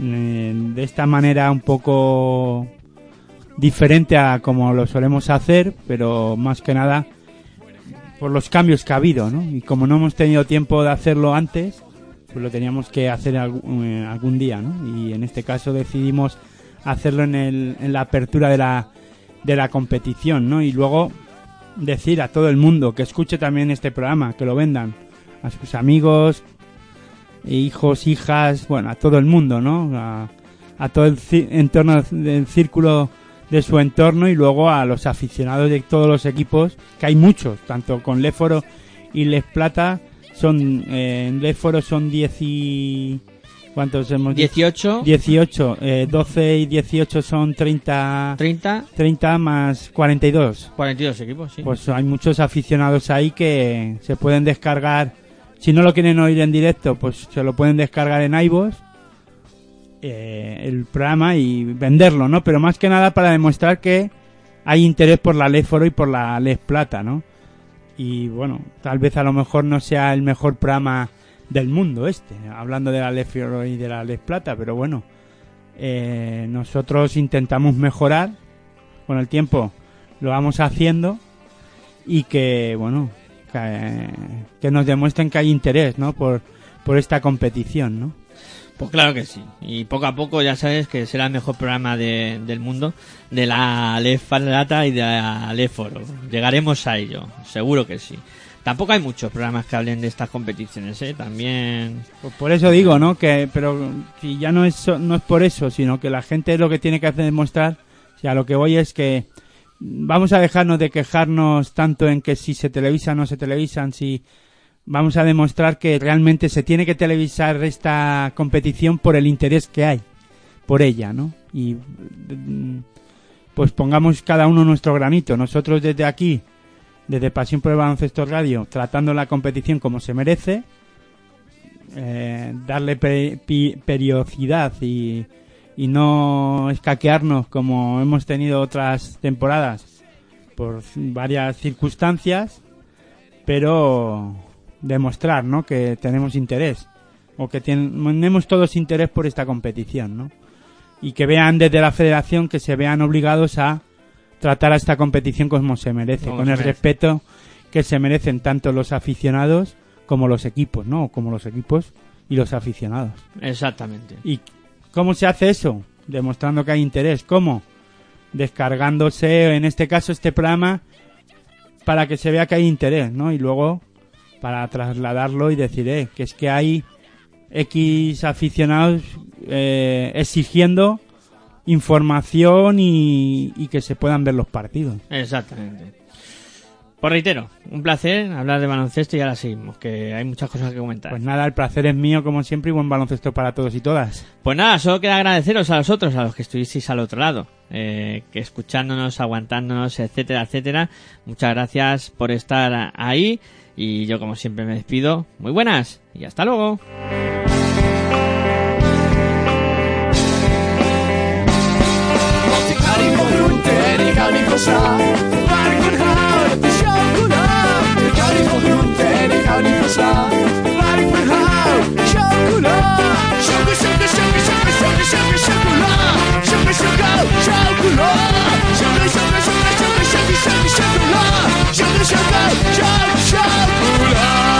eh, de esta manera un poco diferente a como lo solemos hacer, pero más que nada por los cambios que ha habido, ¿no? Y como no hemos tenido tiempo de hacerlo antes, pues lo teníamos que hacer algún, eh, algún día, ¿no? Y en este caso decidimos hacerlo en, el, en la apertura de la, de la competición, ¿no? Y luego decir a todo el mundo que escuche también este programa, que lo vendan a sus amigos, hijos, hijas, bueno, a todo el mundo, ¿no? A, a todo el entorno del círculo de su entorno y luego a los aficionados de todos los equipos, que hay muchos, tanto con Léforo y Les Plata, son, eh, en Léforo son 10 y... ¿Cuántos hemos dicho? 18, 18, eh, 12 y 18 son 30, 30, 30 más 42. 42 equipos, sí. Pues hay muchos aficionados ahí que se pueden descargar. Si no lo quieren oír en directo, pues se lo pueden descargar en iVoox eh, el programa y venderlo, ¿no? Pero más que nada para demostrar que hay interés por la Les Foro y por la Les Plata, ¿no? Y bueno, tal vez a lo mejor no sea el mejor programa del mundo este, hablando de la Les Foro y de la Les Plata, pero bueno, eh, nosotros intentamos mejorar con el tiempo, lo vamos haciendo y que, bueno, que, que nos demuestren que hay interés, ¿no? Por, por esta competición, ¿no? Pues claro que sí. Y poco a poco ya sabes que será el mejor programa de- del mundo de la Lef Lata y de la Leforo. Llegaremos a ello, seguro que sí. Tampoco hay muchos programas que hablen de estas competiciones, ¿eh? También... Pues por eso digo, ¿no? Que, pero si ya no es, no es por eso, sino que la gente lo que tiene que hacer es demostrar, o sea, lo que voy es que vamos a dejarnos de quejarnos tanto en que si se televisan o no se televisan, si vamos a demostrar que realmente se tiene que televisar esta competición por el interés que hay por ella, ¿no? Y mm, pues pongamos cada uno nuestro granito. Nosotros desde aquí, desde Pasión por el Baloncesto Radio, tratando la competición como se merece, eh, darle pe- pi- periodicidad y, y no escaquearnos como hemos tenido otras temporadas por varias circunstancias, pero demostrar ¿no? que tenemos interés o que ten- tenemos todos interés por esta competición. ¿no? y que vean desde la federación que se vean obligados a tratar a esta competición como se merece, Como con se el merece. respeto que se merecen tanto los aficionados como los equipos, ¿no? Como los equipos y los aficionados. Exactamente. ¿Y cómo se hace eso? Demostrando que hay interés. ¿Cómo? Descargándose, en este caso, este programa para que se vea que hay interés, ¿no? Y luego para trasladarlo y decir, eh, que es que hay X aficionados eh, exigiendo información y, y que se puedan ver los partidos. Exactamente. Pues reitero, un placer hablar de baloncesto y ahora seguimos, que hay muchas cosas que comentar. Pues nada, el placer es mío como siempre y buen baloncesto para todos y todas. Pues nada, solo queda agradeceros a los otros, a los que estuvisteis al otro lado, eh, que escuchándonos, aguantándonos, etcétera, etcétera. Muchas gracias por estar ahí y yo como siempre me despido. Muy buenas y hasta luego. Şarkı şarkı şarkı şarkı